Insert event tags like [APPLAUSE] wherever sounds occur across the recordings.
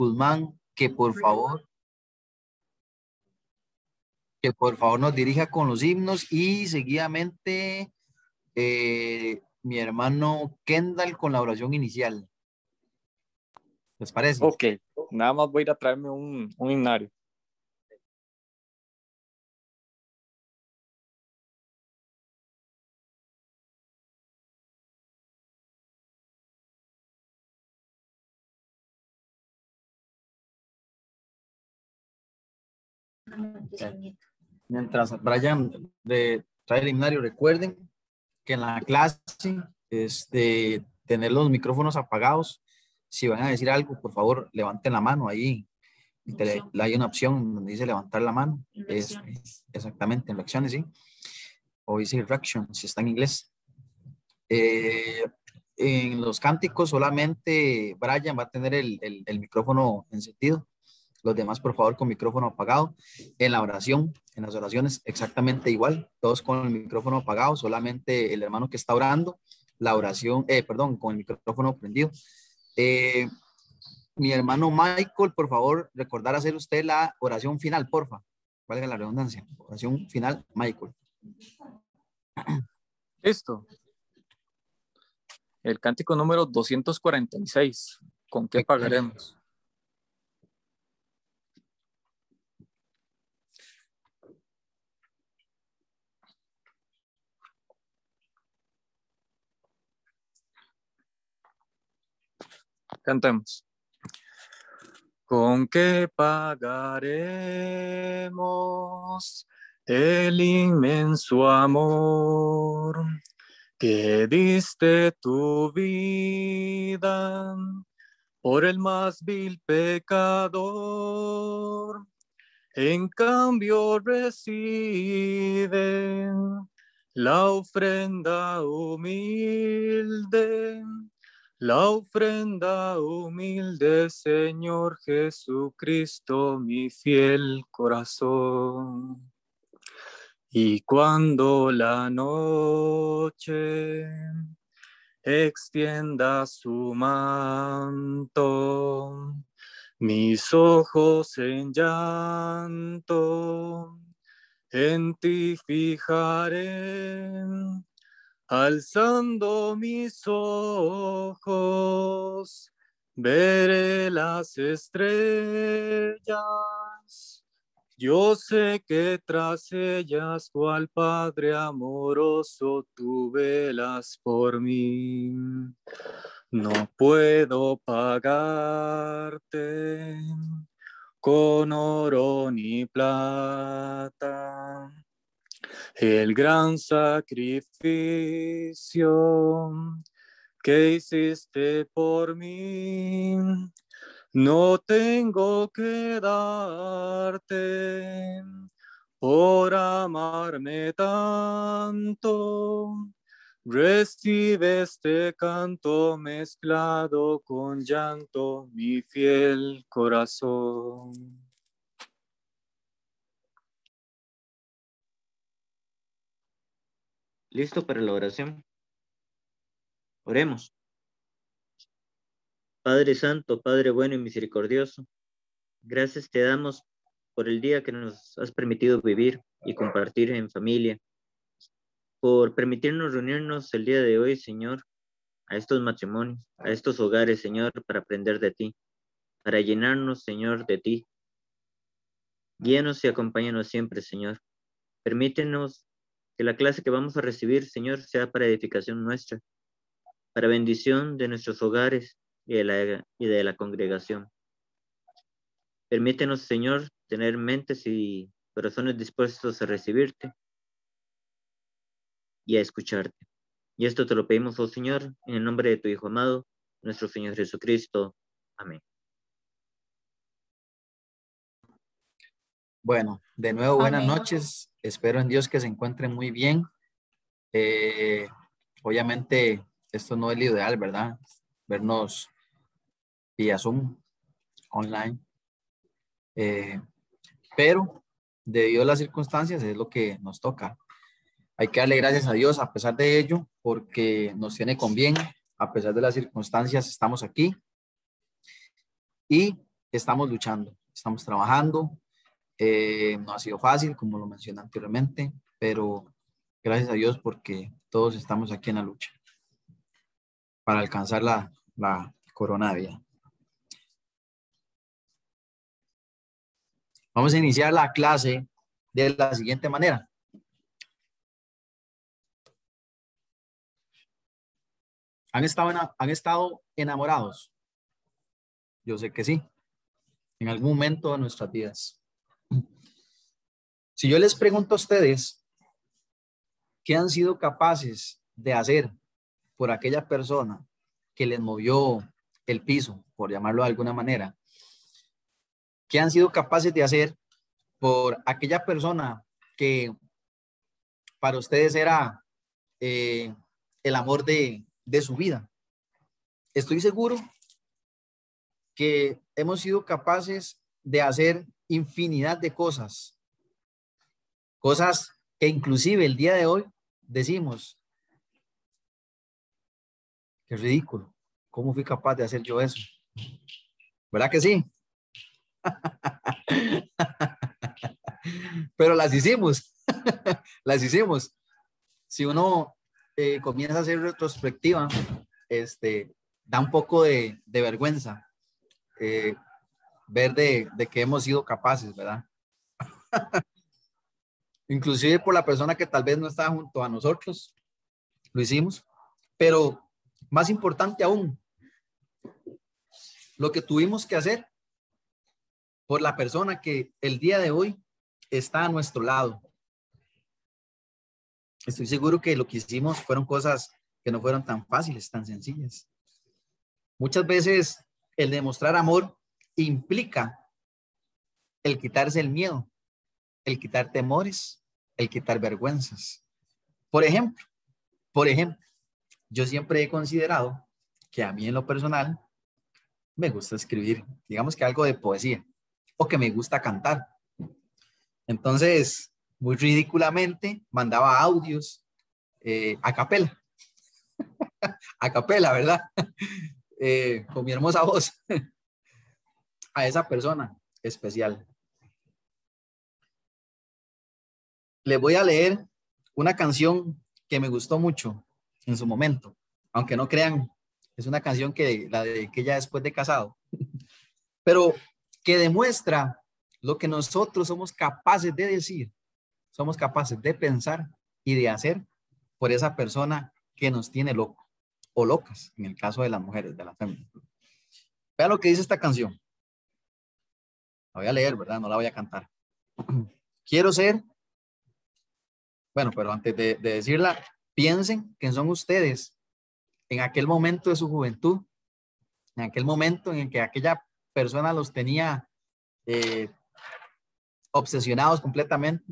Guzmán que por favor que por favor nos dirija con los himnos y seguidamente eh, mi hermano Kendall con la oración inicial. ¿Les parece? Ok, nada más voy a ir a traerme un, un himnario. Mientras Brian de, trae el himnario, recuerden que en la clase, este, tener los micrófonos apagados. Si van a decir algo, por favor, levanten la mano ahí. hay una opción donde dice levantar la mano. Es, exactamente, en reacciones, sí. O dice reaction, si está en inglés. Eh, en los cánticos solamente Brian va a tener el, el, el micrófono encendido los demás, por favor, con micrófono apagado. En la oración, en las oraciones, exactamente igual. Todos con el micrófono apagado, solamente el hermano que está orando, la oración, eh, perdón, con el micrófono prendido. Eh, mi hermano Michael, por favor, recordar hacer usted la oración final, porfa. Valga la redundancia. Oración final, Michael. [CLEARS THROAT] Listo. El cántico número 246. ¿Con qué pagaremos? Cantemos. ¿Con qué pagaremos el inmenso amor que diste tu vida por el más vil pecador? En cambio recibe la ofrenda humilde la ofrenda humilde, Señor Jesucristo, mi fiel corazón. Y cuando la noche extienda su manto, mis ojos en llanto, en ti fijaré Alzando mis ojos, veré las estrellas. Yo sé que tras ellas, cual Padre amoroso, tú velas por mí. No puedo pagarte con oro ni plata el gran sacrificio que hiciste por mí. No tengo que darte por amarme tanto. Recibe este canto mezclado con llanto, mi fiel corazón. ¿Listo para la oración? Oremos. Padre Santo, Padre bueno y misericordioso, gracias te damos por el día que nos has permitido vivir y compartir en familia, por permitirnos reunirnos el día de hoy, Señor, a estos matrimonios, a estos hogares, Señor, para aprender de ti, para llenarnos, Señor, de ti. Guíanos y acompáñanos siempre, Señor. Permítenos que la clase que vamos a recibir, Señor, sea para edificación nuestra, para bendición de nuestros hogares y de la, y de la congregación. Permítenos, Señor, tener mentes y corazones dispuestos a recibirte y a escucharte. Y esto te lo pedimos, oh Señor, en el nombre de tu Hijo amado, nuestro Señor Jesucristo. Amén. Bueno, de nuevo, buenas noches. Espero en Dios que se encuentren muy bien. Eh, obviamente, esto no es lo ideal, ¿verdad? Vernos vía Zoom, online. Eh, pero debido a las circunstancias es lo que nos toca. Hay que darle gracias a Dios a pesar de ello, porque nos tiene con bien, a pesar de las circunstancias, estamos aquí. Y estamos luchando, estamos trabajando. Eh, no ha sido fácil, como lo mencioné anteriormente, pero gracias a Dios porque todos estamos aquí en la lucha para alcanzar la, la corona. Vamos a iniciar la clase de la siguiente manera. ¿Han estado, ¿Han estado enamorados? Yo sé que sí, en algún momento de nuestras vidas. Si yo les pregunto a ustedes, ¿qué han sido capaces de hacer por aquella persona que les movió el piso, por llamarlo de alguna manera? ¿Qué han sido capaces de hacer por aquella persona que para ustedes era eh, el amor de, de su vida? Estoy seguro que hemos sido capaces de hacer infinidad de cosas, cosas que inclusive el día de hoy decimos, qué ridículo, ¿cómo fui capaz de hacer yo eso? ¿Verdad que sí? [LAUGHS] Pero las hicimos, [LAUGHS] las hicimos. Si uno eh, comienza a hacer retrospectiva, este, da un poco de, vergüenza eh, ver de, de, que hemos sido capaces, ¿verdad? [LAUGHS] Inclusive por la persona que tal vez no estaba junto a nosotros, lo hicimos, pero más importante aún, lo que tuvimos que hacer por la persona que el día de hoy está a nuestro lado. Estoy seguro que lo que hicimos fueron cosas que no fueron tan fáciles, tan sencillas. Muchas veces el demostrar amor implica el quitarse el miedo, el quitar temores, el quitar vergüenzas. Por ejemplo, por ejemplo, yo siempre he considerado que a mí en lo personal me gusta escribir, digamos que algo de poesía, o que me gusta cantar. Entonces, muy ridículamente, mandaba audios eh, a capela. [LAUGHS] a capela, ¿verdad? [LAUGHS] Eh, con mi hermosa voz a esa persona especial. Le voy a leer una canción que me gustó mucho en su momento, aunque no crean, es una canción que la que ya después de casado, [LAUGHS] pero que demuestra lo que nosotros somos capaces de decir, somos capaces de pensar y de hacer por esa persona que nos tiene loco o locas, en el caso de las mujeres, de la familia. Vea lo que dice esta canción. La voy a leer, ¿verdad? No la voy a cantar. [CLEARS THROAT] Quiero ser, bueno, pero antes de, decirla, piensen que son ustedes en aquel momento de su juventud, en aquel momento en el que aquella persona los tenía eh, obsesionados completamente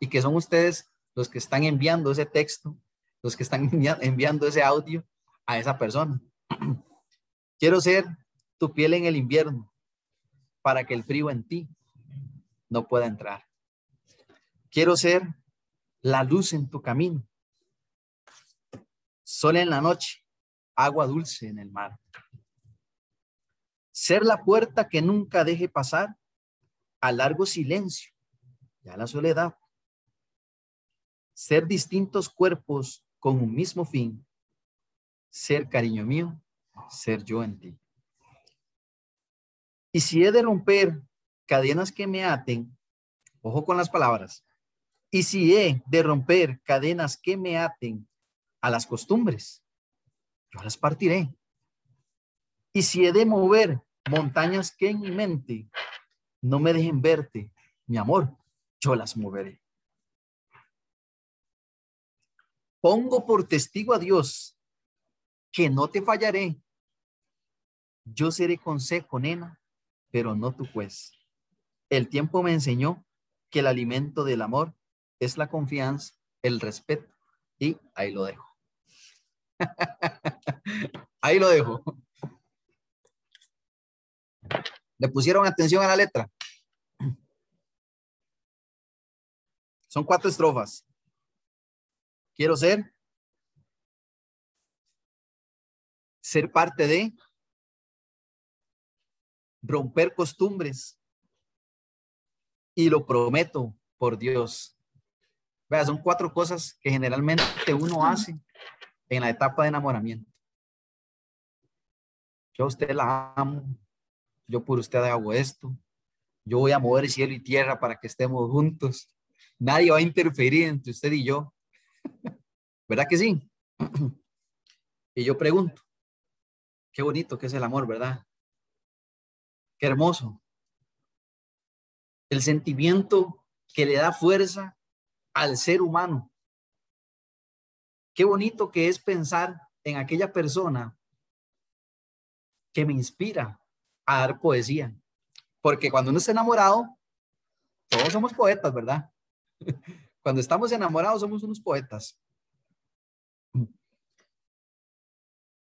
y que son ustedes los que están enviando ese texto, los que están [LAUGHS] enviando ese audio a esa persona. [CLEARS THROAT] Quiero ser tu piel en el invierno para que el frío en ti no pueda entrar. Quiero ser la luz en tu camino, sol en la noche, agua dulce en el mar. Ser la puerta que nunca deje pasar a largo silencio y a la soledad. Ser distintos cuerpos con un mismo fin ser cariño mío, ser yo en ti. Y si he de romper cadenas que me aten, ojo con las palabras, y si he de romper cadenas que me aten a las costumbres, yo las partiré. Y si he de mover montañas que en mi mente no me dejen verte, mi amor, yo las moveré. Pongo por testigo a Dios que no te fallaré. Yo seré consejo, nena, pero no tu juez. El tiempo me enseñó que el alimento del amor es la confianza, el respeto, y ahí lo dejo. [LAUGHS] ahí lo dejo. ¿Le pusieron atención a la letra? Son cuatro estrofas. Quiero ser ser parte de, romper costumbres. Y lo prometo por Dios. Vea, son cuatro cosas que generalmente uno hace en la etapa de enamoramiento. Yo usted la amo, yo por usted hago esto, yo voy a mover cielo y tierra para que estemos juntos. Nadie va a interferir entre usted y yo. ¿Verdad que sí? [CLEARS THROAT] Y yo pregunto, qué bonito que es el amor, ¿verdad? Qué hermoso. El sentimiento que le da fuerza al ser humano. Qué bonito que es pensar en aquella persona que me inspira a dar poesía. Porque cuando uno está enamorado, todos somos poetas, ¿verdad? [LAUGHS] Cuando estamos enamorados somos unos poetas.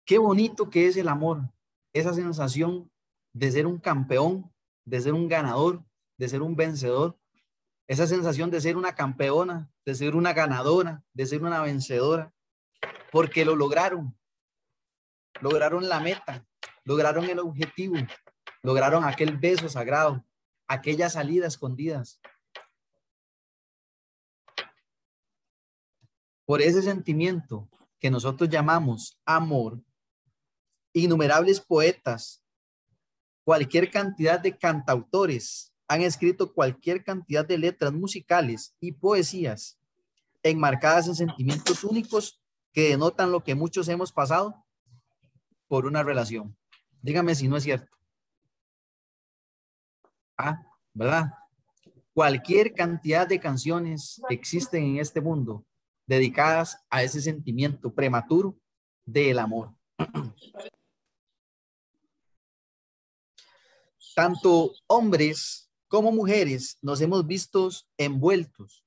Qué bonito que es el amor, esa sensación de ser un campeón, de ser un ganador, de ser un vencedor, esa sensación de ser una campeona, de ser una ganadora, de ser una vencedora, porque lo lograron, lograron la meta, lograron el objetivo, lograron aquel beso sagrado, aquella salida escondidas. Por ese sentimiento que nosotros llamamos amor, innumerables poetas, cualquier cantidad de cantautores han escrito cualquier cantidad de letras musicales y poesías enmarcadas en sentimientos únicos que denotan lo que muchos hemos pasado por una relación. Dígame si no es cierto. Ah, ¿verdad? Cualquier cantidad de canciones existen en este mundo dedicadas a ese sentimiento prematuro del amor. Tanto hombres como mujeres nos hemos visto envueltos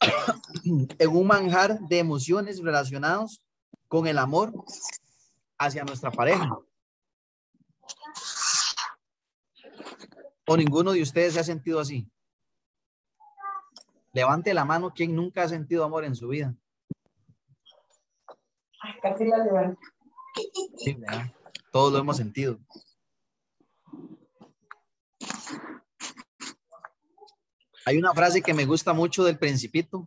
[COUGHS] en un manjar de emociones relacionados con el amor hacia nuestra pareja. ¿O ninguno de ustedes se ha sentido así? Levante la mano quien nunca ha sentido amor en su vida. casi la levanto. Sí, Todos lo hemos sentido. Hay una frase que me gusta mucho del Principito.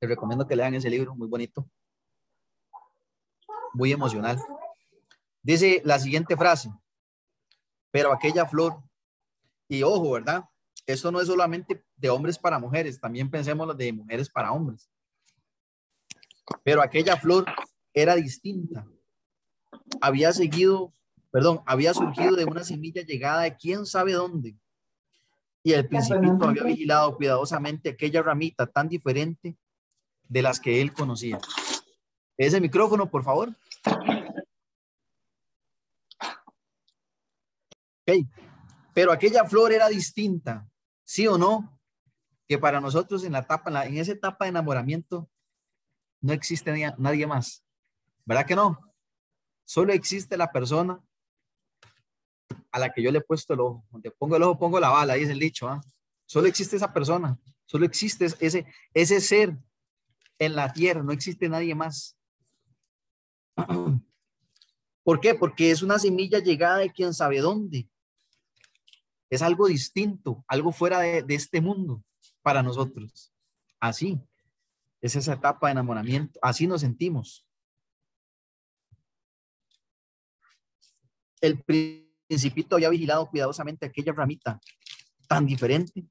Les recomiendo que lean ese libro, muy bonito muy emocional. Dice la siguiente frase, pero aquella flor, y ojo, ¿verdad? Esto no es solamente de hombres para mujeres, también pensemos de mujeres para hombres. Pero aquella flor era distinta. Había seguido, perdón, había surgido de una semilla llegada de quién sabe dónde. Y el principito había vigilado cuidadosamente aquella ramita tan diferente de las que él conocía. Ese micrófono, por favor. Okay. Pero aquella flor era distinta, ¿sí o no? Que para nosotros en la etapa, en, esa etapa de enamoramiento, no existe nadie, más. ¿Verdad que no? Solo existe la persona a la que yo le he puesto el ojo. Donde pongo el ojo, pongo la bala, es el dicho. ¿ah? Solo existe esa persona. Solo existe ese, ese ser en la tierra. No existe nadie más. [CLEARS THROAT] ¿Por qué? Porque es una semilla llegada de quién sabe dónde. Es algo distinto, algo fuera de, este mundo para nosotros. Así es esa etapa de enamoramiento. Así nos sentimos. El principito había vigilado cuidadosamente aquella ramita tan diferente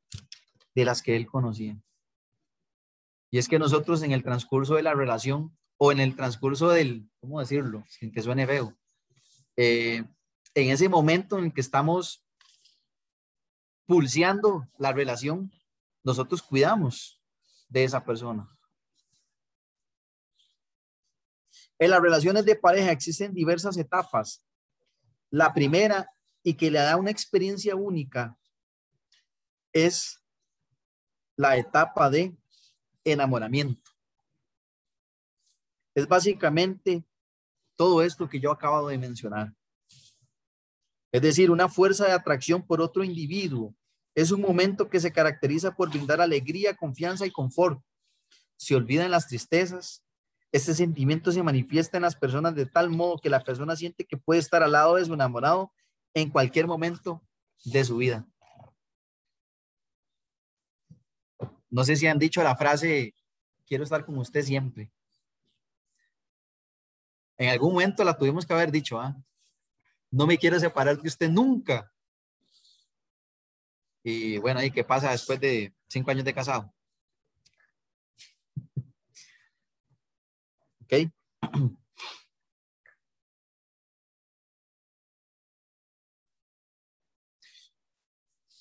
de las que él conocía. Y es que nosotros en el transcurso de la relación o en el transcurso del, ¿cómo decirlo? Sin que suene feo. Eh, en ese momento en el que estamos pulseando la relación, nosotros cuidamos de esa persona. En las relaciones de pareja existen diversas etapas. La primera, y que le da una experiencia única, es la etapa de enamoramiento. Es básicamente todo esto que yo acabo de mencionar. Es decir, una fuerza de atracción por otro individuo. Es un momento que se caracteriza por brindar alegría, confianza y confort. Se olvidan las tristezas, Este sentimiento se manifiesta en las personas de tal modo que la persona siente que puede estar al lado de su enamorado en cualquier momento de su vida. No sé si han dicho la frase, quiero estar con usted siempre. En algún momento la tuvimos que haber dicho, ¿ah? No me quiero separar de usted nunca. Y bueno, ¿y qué pasa después de cinco años de casado? ¿Ok? [CLEARS THROAT]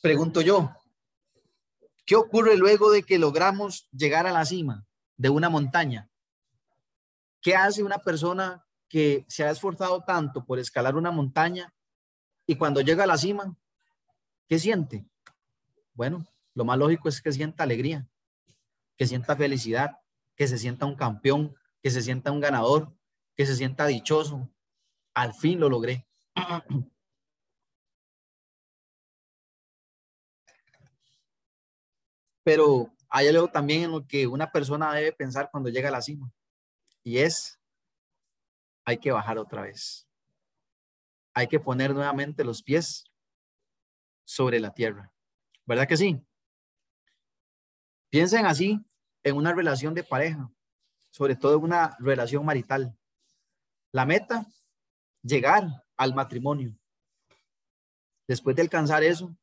Pregunto yo, ¿qué ocurre luego de que logramos llegar a la cima de una montaña? ¿Qué hace una persona que se ha esforzado tanto por escalar una montaña y cuando llega a la cima, ¿qué siente? Bueno, lo más lógico es que sienta alegría, que sienta felicidad, que se sienta un campeón, que se sienta un ganador, que se sienta dichoso. Al fin lo logré. [CLEARS THROAT] Pero hay algo también en lo que una persona debe pensar cuando llega a la cima. Y es, hay que bajar otra vez. Hay que poner nuevamente los pies sobre la tierra. ¿Verdad que sí? Piensen así en una relación de pareja sobre todo una relación marital. La meta, llegar al matrimonio. Después de alcanzar eso,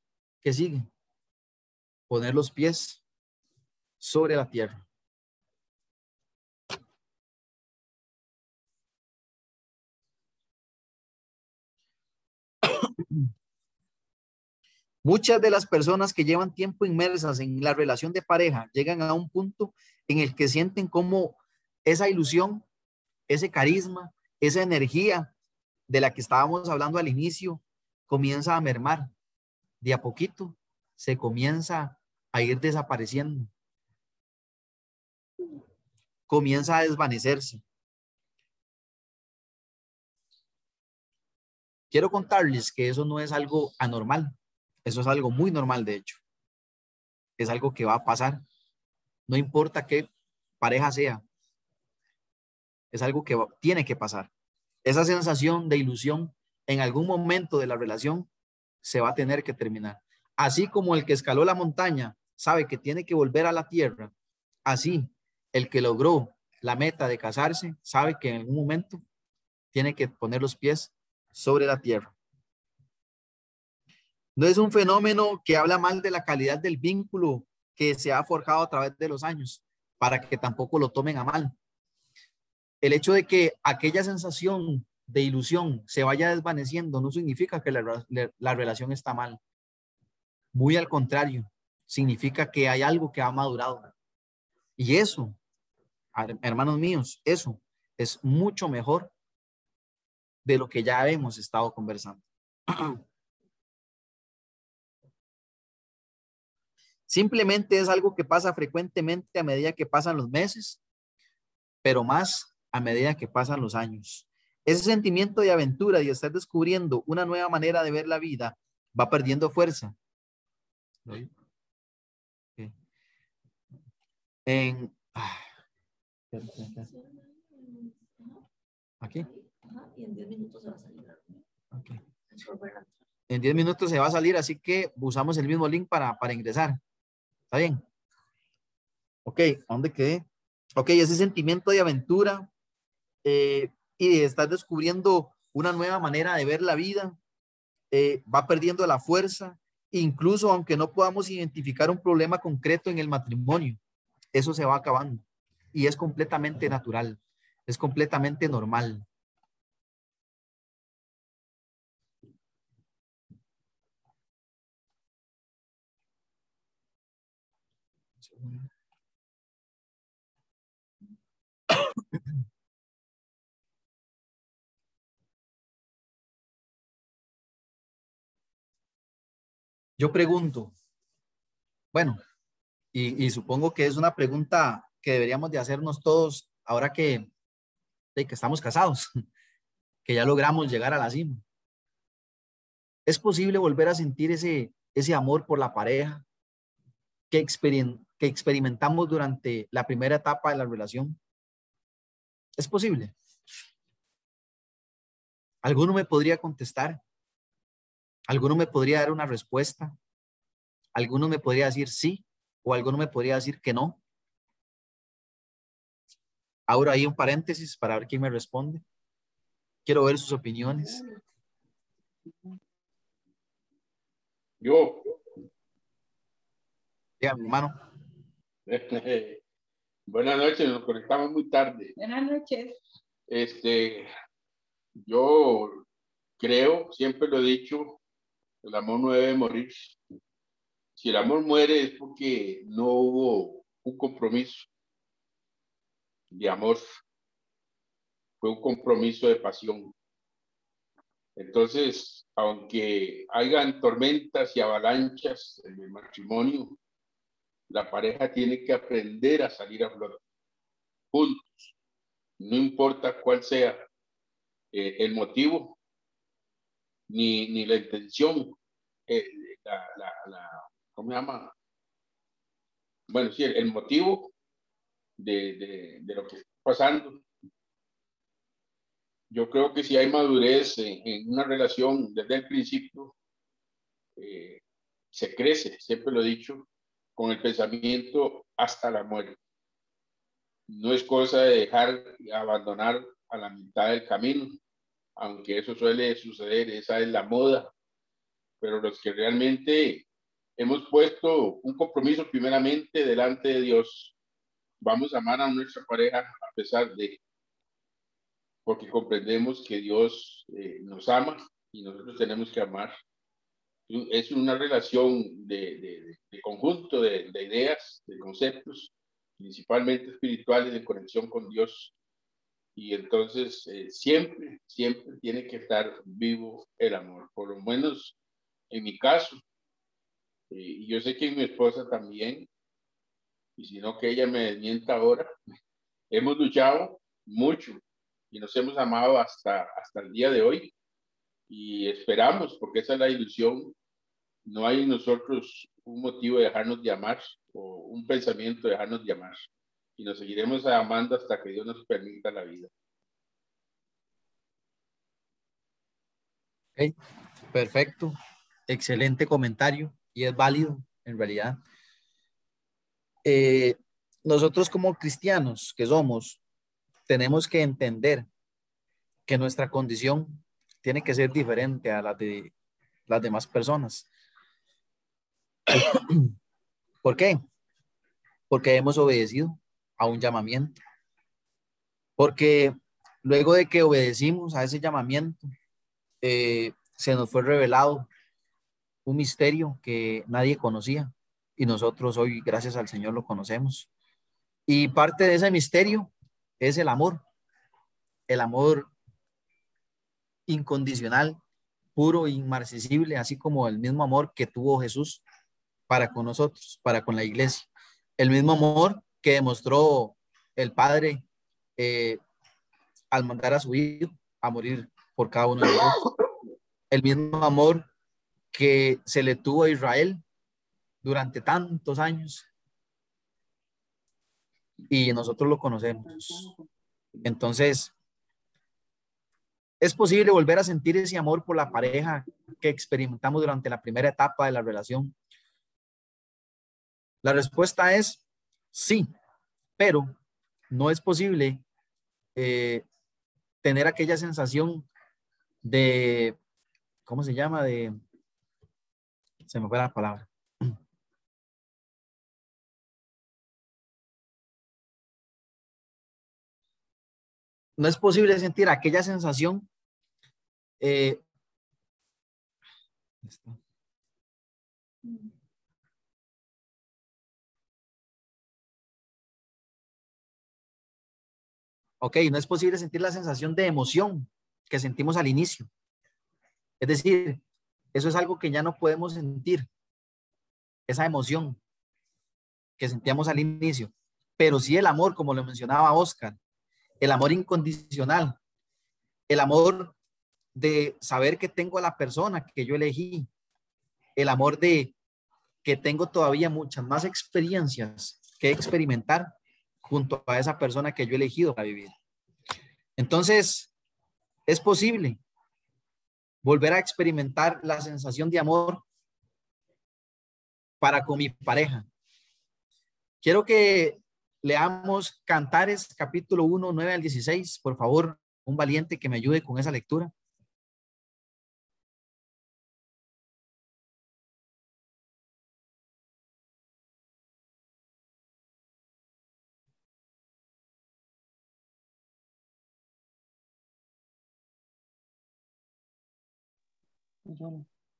¿qué sigue? Poner los pies sobre la tierra. Muchas de las personas que llevan tiempo inmersas en la relación de pareja llegan a un punto en el que sienten como esa ilusión, ese carisma, esa energía de la que estábamos hablando al inicio, comienza a mermar. De a poquito se comienza a ir desapareciendo. Comienza a desvanecerse. Quiero contarles que eso no es algo anormal. Eso es algo muy normal, de hecho. Es algo que va a pasar. No importa qué pareja sea, es algo que tiene que pasar. Esa sensación de ilusión en algún momento de la relación se va a tener que terminar. Así como el que escaló la montaña sabe que tiene que volver a la tierra, así el que logró la meta de casarse sabe que en algún momento tiene que poner los pies sobre la tierra. No es un fenómeno que habla mal de la calidad del vínculo que se ha forjado a través de los años, para que tampoco lo tomen a mal el hecho de que aquella sensación de ilusión se vaya desvaneciendo no significa que la, relación está mal. Muy al contrario, significa que hay algo que ha madurado. Y eso, hermanos míos, eso es mucho mejor de lo que ya hemos estado conversando. [CLEARS THROAT] Simplemente es algo que pasa frecuentemente a medida que pasan los meses, pero más a medida que pasan los años. Ese sentimiento de aventura y estar descubriendo una nueva manera de ver la vida va perdiendo fuerza. En, ah, aquí. En 10 minutos se va a salir. En 10 minutos se va a salir, así que usamos el mismo link para, para ingresar. ¿Está bien? Ok, dónde quedé? Ok, ese sentimiento de aventura eh, y estás descubriendo una nueva manera de ver la vida, eh, va perdiendo la fuerza, incluso aunque no podamos identificar un problema concreto en el matrimonio, eso se va acabando y es completamente natural, es completamente normal. Yo pregunto, bueno, y, supongo que es una pregunta que deberíamos de hacernos todos ahora que, que estamos casados, [LAUGHS] que ya logramos llegar a la cima. ¿Es posible volver a sentir ese, ese amor por la pareja que, que experimentamos durante la primera etapa de la relación? Es posible. ¿Alguno me podría contestar? ¿Alguno me podría dar una respuesta? ¿Alguno me podría decir sí o alguno me podría decir que no? Ahora hay un paréntesis para ver quién me responde. Quiero ver sus opiniones. Yo. Ya, mi hermano. [LAUGHS] Buenas noches, nos conectamos muy tarde. Buenas noches. Este, yo creo, siempre lo he dicho, el amor no debe morir. Si el amor muere es porque no hubo un compromiso de amor, fue un compromiso de pasión. Entonces, aunque hayan tormentas y avalanchas en el matrimonio, la pareja tiene que aprender a salir a flote juntos, no importa cuál sea eh, el motivo ni, ni la intención, eh, la, la, la, ¿cómo se llama? Bueno, sí, el, el motivo de, de, de, lo que está pasando. Yo creo que si hay madurez en, en una relación desde el principio, eh, se crece, siempre lo he dicho, con el pensamiento hasta la muerte. No es cosa de dejar abandonar a la mitad del camino, aunque eso suele suceder, esa es la moda, pero los que realmente hemos puesto un compromiso primeramente delante de Dios, vamos a amar a nuestra pareja a pesar de, porque comprendemos que Dios eh, nos ama y nosotros tenemos que amar es una relación de, conjunto de, de, ideas, de conceptos, principalmente espirituales, de conexión con Dios. Y entonces eh, siempre, siempre tiene que estar vivo el amor, por lo menos en mi caso. Eh, y yo sé que mi esposa también, y si no que ella me desmienta ahora, [LAUGHS] hemos luchado mucho y nos hemos amado hasta, hasta el día de hoy y esperamos, porque esa es la ilusión, no hay en nosotros un motivo de dejarnos llamar o un pensamiento de dejarnos llamar y nos seguiremos amando hasta que Dios nos permita la vida. Okay. Perfecto, excelente comentario y es válido en realidad. Eh, nosotros como cristianos que somos, tenemos que entender que nuestra condición tiene que ser diferente a la de las demás personas. [COUGHS] ¿Por qué? Porque hemos obedecido a un llamamiento. Porque luego de que obedecimos a ese llamamiento, eh, se nos fue revelado un misterio que nadie conocía y nosotros hoy, gracias al Señor, lo conocemos. Y parte de ese misterio es el amor, el amor incondicional, puro, inmarcesible, así como el mismo amor que tuvo Jesús para con nosotros, para con la iglesia. El mismo amor que demostró el Padre eh, al mandar a su Hijo a morir por cada uno de nosotros. El mismo amor que se le tuvo a Israel durante tantos años. Y nosotros lo conocemos. Entonces, ¿Es posible volver a sentir ese amor por la pareja que experimentamos durante la primera etapa de la relación? La respuesta es sí, pero no es posible eh, tener aquella sensación de, ¿cómo se llama? De, se me fue la palabra. no es posible sentir aquella sensación eh, ok, no es posible sentir la sensación de emoción que sentimos al inicio. Es decir, eso es algo que ya no podemos sentir, esa emoción que sentíamos al inicio. Pero sí el amor, como lo mencionaba Oscar, el amor incondicional, el amor de saber que tengo a la persona que yo elegí, el amor de que tengo todavía muchas más experiencias que experimentar junto a esa persona que yo he elegido para vivir. Entonces, es posible volver a experimentar la sensación de amor para con mi pareja. Quiero que leamos Cantares capítulo 1, 9 al 16. Por favor, un valiente que me ayude con esa lectura.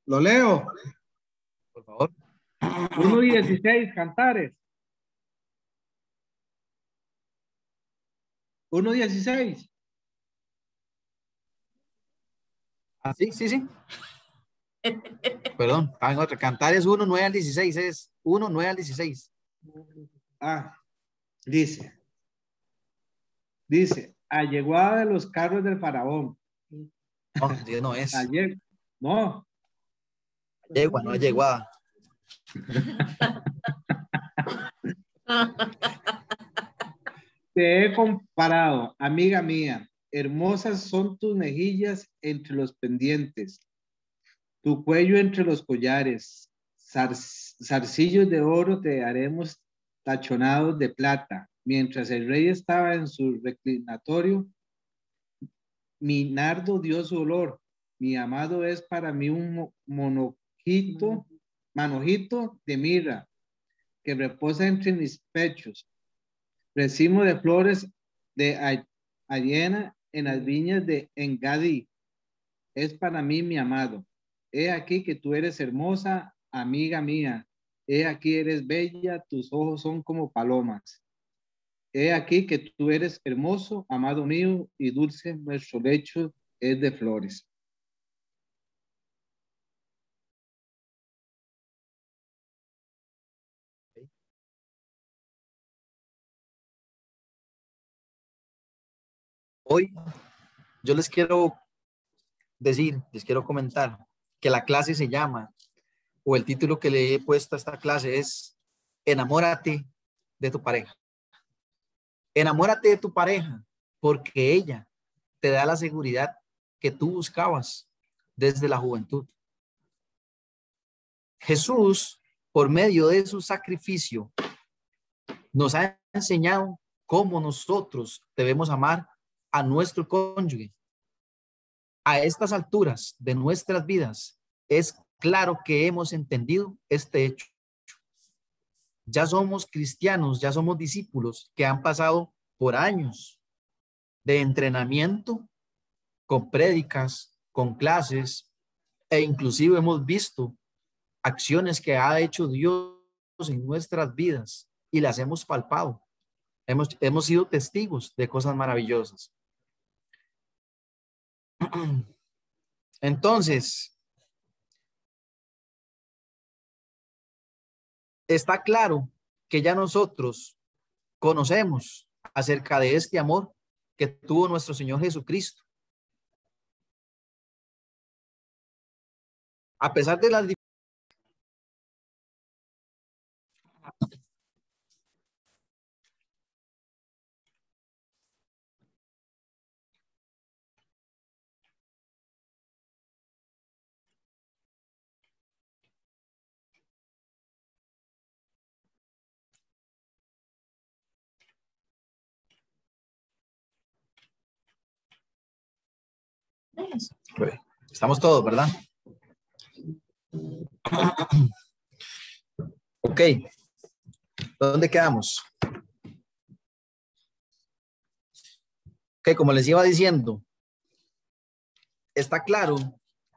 Lo leo. Por favor. 1.16, Cantares. 1.16. Ah, sí, sí, sí. Perdón, ah, en otra. Cantares 1, 9 al 16. Es 1, 9 al 16. Ah, dice. Dice, alleguada de los carros del faraón. No, Dios no es. Ayer, no, Yegua, no yeguada. te he comparado, amiga mía. Hermosas son tus mejillas entre los pendientes, tu cuello entre los collares. Zar- zarcillos de oro te haremos tachonados de plata. Mientras el rey estaba en su reclinatorio, mi nardo dio su olor. Mi amado es para mí un mo- monojito, manojito de mirra que reposa entre mis pechos. Racimo de flores de a- Ayena en las viñas de Engadí. Es para mí mi amado. He aquí que tú eres hermosa, amiga mía. He aquí eres bella, tus ojos son como palomas. He aquí que tú eres hermoso, amado mío, y dulce nuestro lecho es de flores. Hoy yo les quiero decir, les quiero comentar que la clase se llama, o el título que le he puesto a esta clase es Enamórate de tu pareja. Enamórate de tu pareja porque ella te da la seguridad que tú buscabas desde la juventud. Jesús, por medio de su sacrificio, nos ha enseñado cómo nosotros debemos amar a nuestro cónyuge. A estas alturas de nuestras vidas, es claro que hemos entendido este hecho. Ya somos cristianos, ya somos discípulos que han pasado por años de entrenamiento con prédicas, con clases, e inclusive hemos visto acciones que ha hecho Dios en nuestras vidas y las hemos palpado. Hemos, hemos sido testigos de cosas maravillosas. Entonces, está claro que ya nosotros conocemos acerca de este amor que tuvo nuestro Señor Jesucristo. A pesar de las Estamos todos, ¿verdad? Ok. ¿Dónde quedamos? Ok, como les iba diciendo, está claro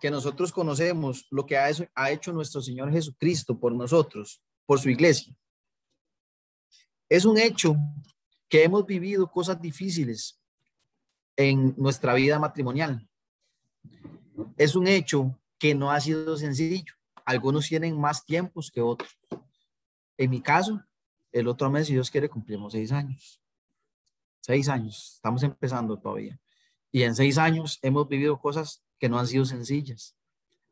que nosotros conocemos lo que ha hecho nuestro Señor Jesucristo por nosotros, por su iglesia. Es un hecho que hemos vivido cosas difíciles en nuestra vida matrimonial. Es un hecho que no ha sido sencillo. Algunos tienen más tiempos que otros. En mi caso, el otro mes, si Dios quiere, cumplimos seis años. Seis años. Estamos empezando todavía. Y en seis años hemos vivido cosas que no han sido sencillas.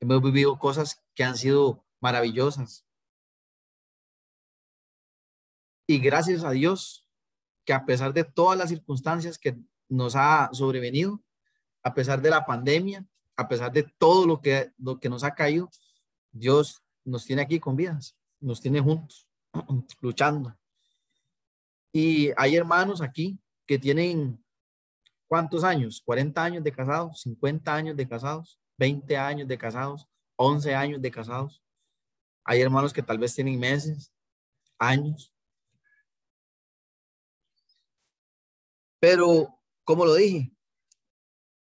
Hemos vivido cosas que han sido maravillosas. Y gracias a Dios que a pesar de todas las circunstancias que nos ha sobrevenido, a pesar de la pandemia, a pesar de todo lo que, lo que nos ha caído, Dios nos tiene aquí con vidas, nos tiene juntos, [CLEARS THROAT] luchando. Y hay hermanos aquí que tienen, ¿cuántos años? 40 años de casados, 50 años de casados, 20 años de casados, 11 años de casados. Hay hermanos que tal vez tienen meses, años. Pero, como lo dije,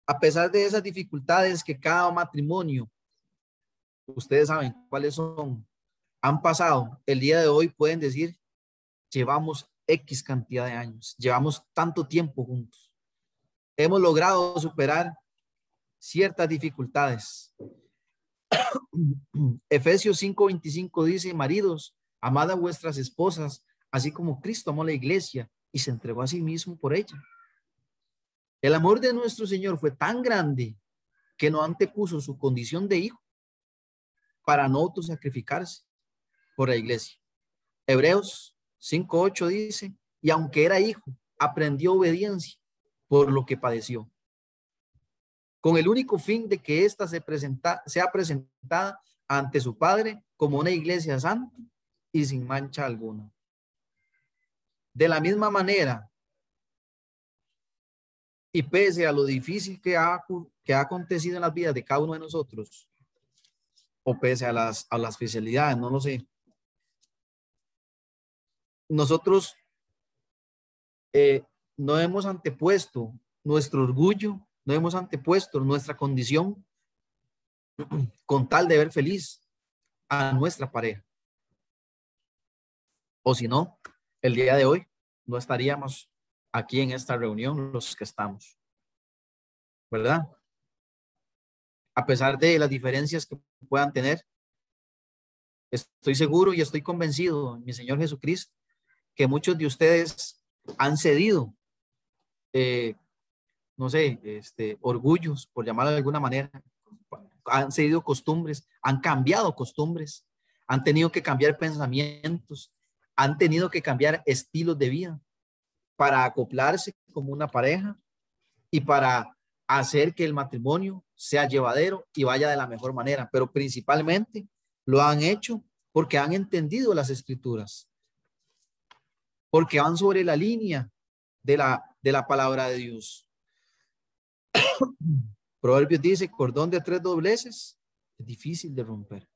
a pesar de esas dificultades que cada matrimonio, ustedes saben cuáles son, han pasado, el día de hoy pueden decir, llevamos X cantidad de años, llevamos tanto tiempo juntos. Hemos logrado superar ciertas dificultades. [COUGHS] Efesios 5:25 dice, maridos, amad a vuestras esposas, así como Cristo amó la iglesia y se entregó a sí mismo por ella. El amor de nuestro Señor fue tan grande que no antepuso su condición de hijo para no autosacrificarse por la iglesia. Hebreos 5.8 dice, y aunque era hijo, aprendió obediencia por lo que padeció. Con el único fin de que ésta se presenta, sea presentada ante su Padre como una iglesia santa y sin mancha alguna. De la misma manera, y pese a lo difícil que ha, que ha acontecido en las vidas de cada uno de nosotros, o pese a las, a las especialidades, no lo sé, nosotros eh, no hemos antepuesto nuestro orgullo, no hemos antepuesto nuestra condición con tal de ver feliz a nuestra pareja. O si no, el día de hoy no estaríamos aquí en esta reunión los que estamos. ¿Verdad? A pesar de las diferencias que puedan tener, estoy seguro y estoy convencido, mi Señor Jesucristo, que muchos de ustedes han cedido, eh, no sé, este, orgullos, por llamarlo de alguna manera, han cedido costumbres, han cambiado costumbres, han tenido que cambiar pensamientos, han tenido que cambiar estilos de vida para acoplarse como una pareja y para hacer que el matrimonio sea llevadero y vaya de la mejor manera, pero principalmente lo han hecho porque han entendido las escrituras, porque van sobre la línea de la, de la palabra de Dios. [COUGHS] Proverbios dice, cordón de tres dobleces es difícil de romper.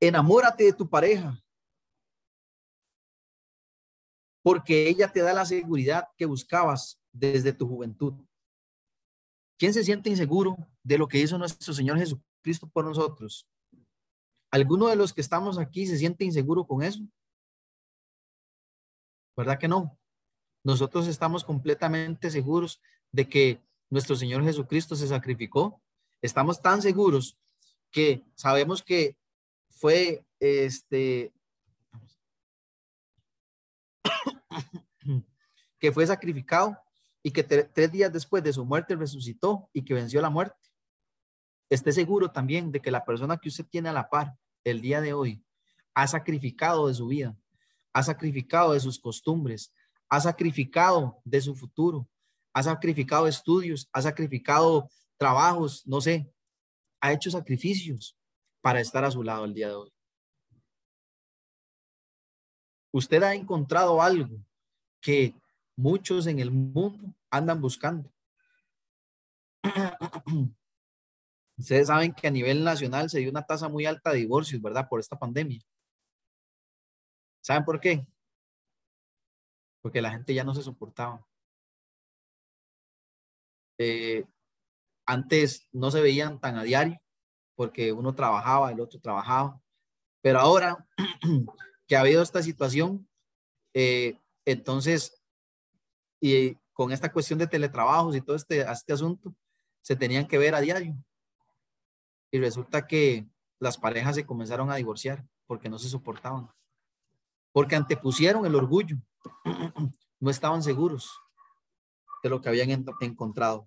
Enamórate de tu pareja. Porque ella te da la seguridad que buscabas desde tu juventud. ¿Quién se siente inseguro de lo que hizo nuestro Señor Jesucristo por nosotros? ¿Alguno de los que estamos aquí se siente inseguro con eso? ¿Verdad que no? Nosotros estamos completamente seguros de que nuestro Señor Jesucristo se sacrificó. Estamos tan seguros que sabemos que fue este que fue sacrificado y que tres días después de su muerte resucitó y que venció la muerte. Esté seguro también de que la persona que usted tiene a la par el día de hoy ha sacrificado de su vida, ha sacrificado de sus costumbres, ha sacrificado de su futuro, ha sacrificado estudios, ha sacrificado trabajos, no sé, ha hecho sacrificios para estar a su lado el día de hoy. Usted ha encontrado algo que muchos en el mundo andan buscando. [CLEARS THROAT] Ustedes saben que a nivel nacional se dio una tasa muy alta de divorcios, ¿verdad? Por esta pandemia. ¿Saben por qué? Porque la gente ya no se soportaba. Eh, antes no se veían tan a diario porque uno trabajaba, el otro trabajaba. Pero ahora [CLEARS THROAT] que ha habido esta situación, eh, entonces, y con esta cuestión de teletrabajos y todo este, este asunto, se tenían que ver a diario. Y resulta que las parejas se comenzaron a divorciar porque no se soportaban. Porque antepusieron el orgullo. [CLEARS THROAT] No estaban seguros de lo que habían encontrado.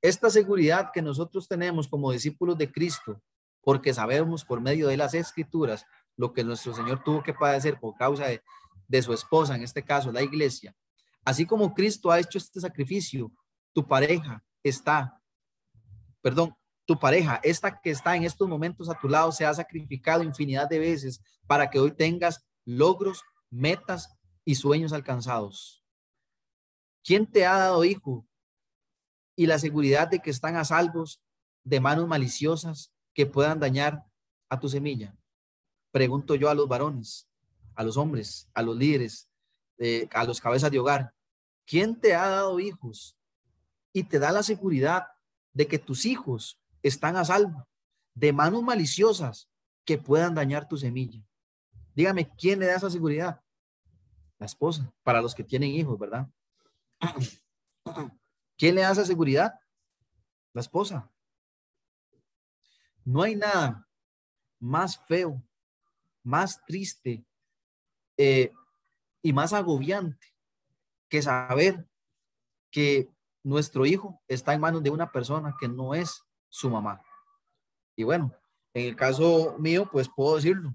Esta seguridad que nosotros tenemos como discípulos de Cristo porque sabemos por medio de las escrituras lo que nuestro Señor tuvo que padecer por causa de, de su esposa, en este caso la iglesia. Así como Cristo ha hecho este sacrificio, tu pareja está, perdón, tu pareja, esta que está en estos momentos a tu lado, se ha sacrificado infinidad de veces para que hoy tengas logros, metas y sueños alcanzados. ¿Quién te ha dado hijo y la seguridad de que están a salvos de manos maliciosas que puedan dañar a tu semilla? Pregunto yo a los varones, a los hombres, a los líderes, eh, a los cabezas de hogar. ¿Quién te ha dado hijos y te da la seguridad de que tus hijos están a salvo de manos maliciosas que puedan dañar tu semilla? Dígame, ¿quién le da esa seguridad? La esposa, para los que tienen hijos, ¿verdad? [CLEARS THROAT] ¿Quién le da esa seguridad? La esposa. No hay nada más feo, más triste eh, y más agobiante que saber que nuestro hijo está en manos de una persona que no es su mamá. Y bueno, en el caso mío, pues puedo decirlo,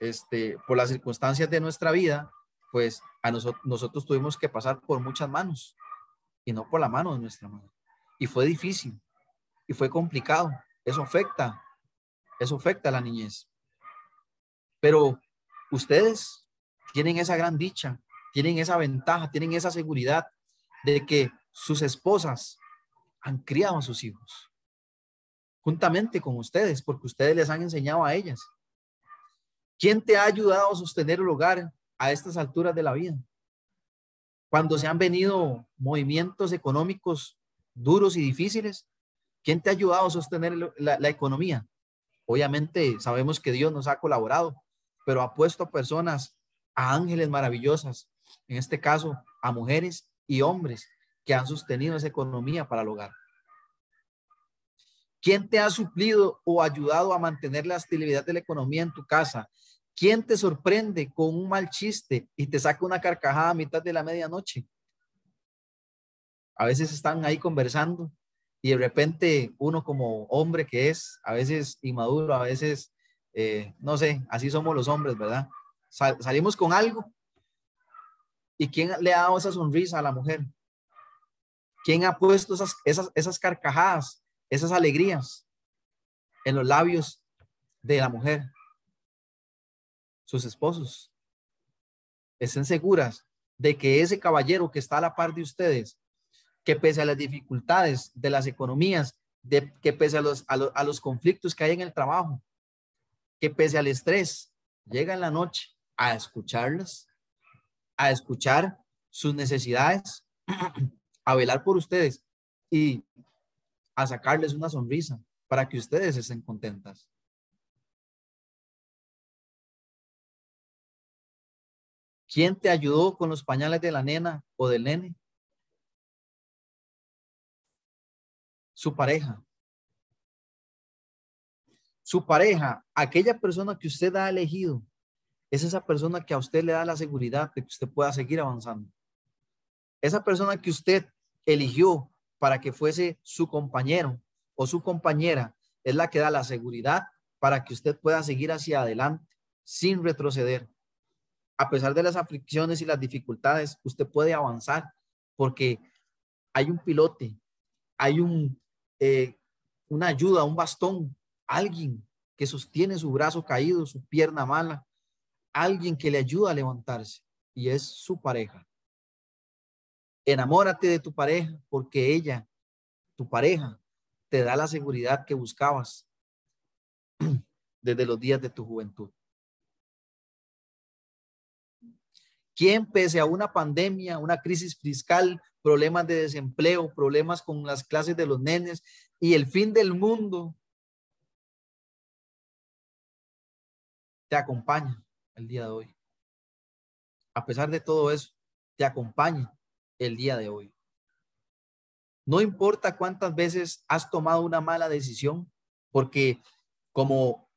este, por las circunstancias de nuestra vida, pues a nosotros, nosotros tuvimos que pasar por muchas manos y no por la mano de nuestra madre. Y fue difícil y fue complicado. Eso afecta, eso afecta a la niñez. Pero ustedes tienen esa gran dicha, tienen esa ventaja, tienen esa seguridad de que sus esposas han criado a sus hijos juntamente con ustedes, porque ustedes les han enseñado a ellas. ¿Quién te ha ayudado a sostener el hogar a estas alturas de la vida? Cuando se han venido movimientos económicos duros y difíciles, ¿quién te ha ayudado a sostener la, economía? Obviamente sabemos que Dios nos ha colaborado, pero ha puesto personas, a ángeles maravillosas, en este caso a mujeres y hombres que han sostenido esa economía para el hogar. ¿Quién te ha suplido o ayudado a mantener la estabilidad de la economía en tu casa? ¿Quién te sorprende con un mal chiste y te saca una carcajada a mitad de la medianoche? A veces están ahí conversando y de repente uno como hombre que es, a veces inmaduro, a veces, eh, no sé, así somos los hombres, ¿verdad? salimos con algo. ¿Y quién le ha dado esa sonrisa a la mujer? ¿Quién ha puesto esas, esas, esas carcajadas, esas alegrías en los labios de la mujer? Sus esposos. Estén seguras de que ese caballero que está a la par de ustedes, que pese a las dificultades de las economías, que pese a los, a los conflictos que hay en el trabajo, que pese al estrés, llega en la noche a escucharlas, a escuchar sus necesidades, [CLEARS THROAT] a velar por ustedes y a sacarles una sonrisa para que ustedes estén contentas. ¿Quién te ayudó con los pañales de la nena o del nene? Su pareja. Su pareja, aquella persona que usted ha elegido, es esa persona que a usted le da la seguridad de que usted pueda seguir avanzando. Esa persona que usted eligió para que fuese su compañero o su compañera es la que da la seguridad para que usted pueda seguir hacia adelante sin retroceder. A pesar de las aflicciones y las dificultades, usted puede avanzar porque hay un pilote, hay un, eh, una ayuda, un bastón, alguien que sostiene su brazo caído, su pierna mala, alguien que le ayuda a levantarse y es su pareja. Enamórate de tu pareja porque ella, tu pareja, te da la seguridad que buscabas [CLEARS THROAT] desde los días de tu juventud. ¿Quién pese a una pandemia, una crisis fiscal, problemas de desempleo, problemas con las clases de los nenes y el fin del mundo, te acompaña? el día de hoy. A pesar de todo eso, te acompaña el día de hoy. No importa cuántas veces has tomado una mala decisión, porque como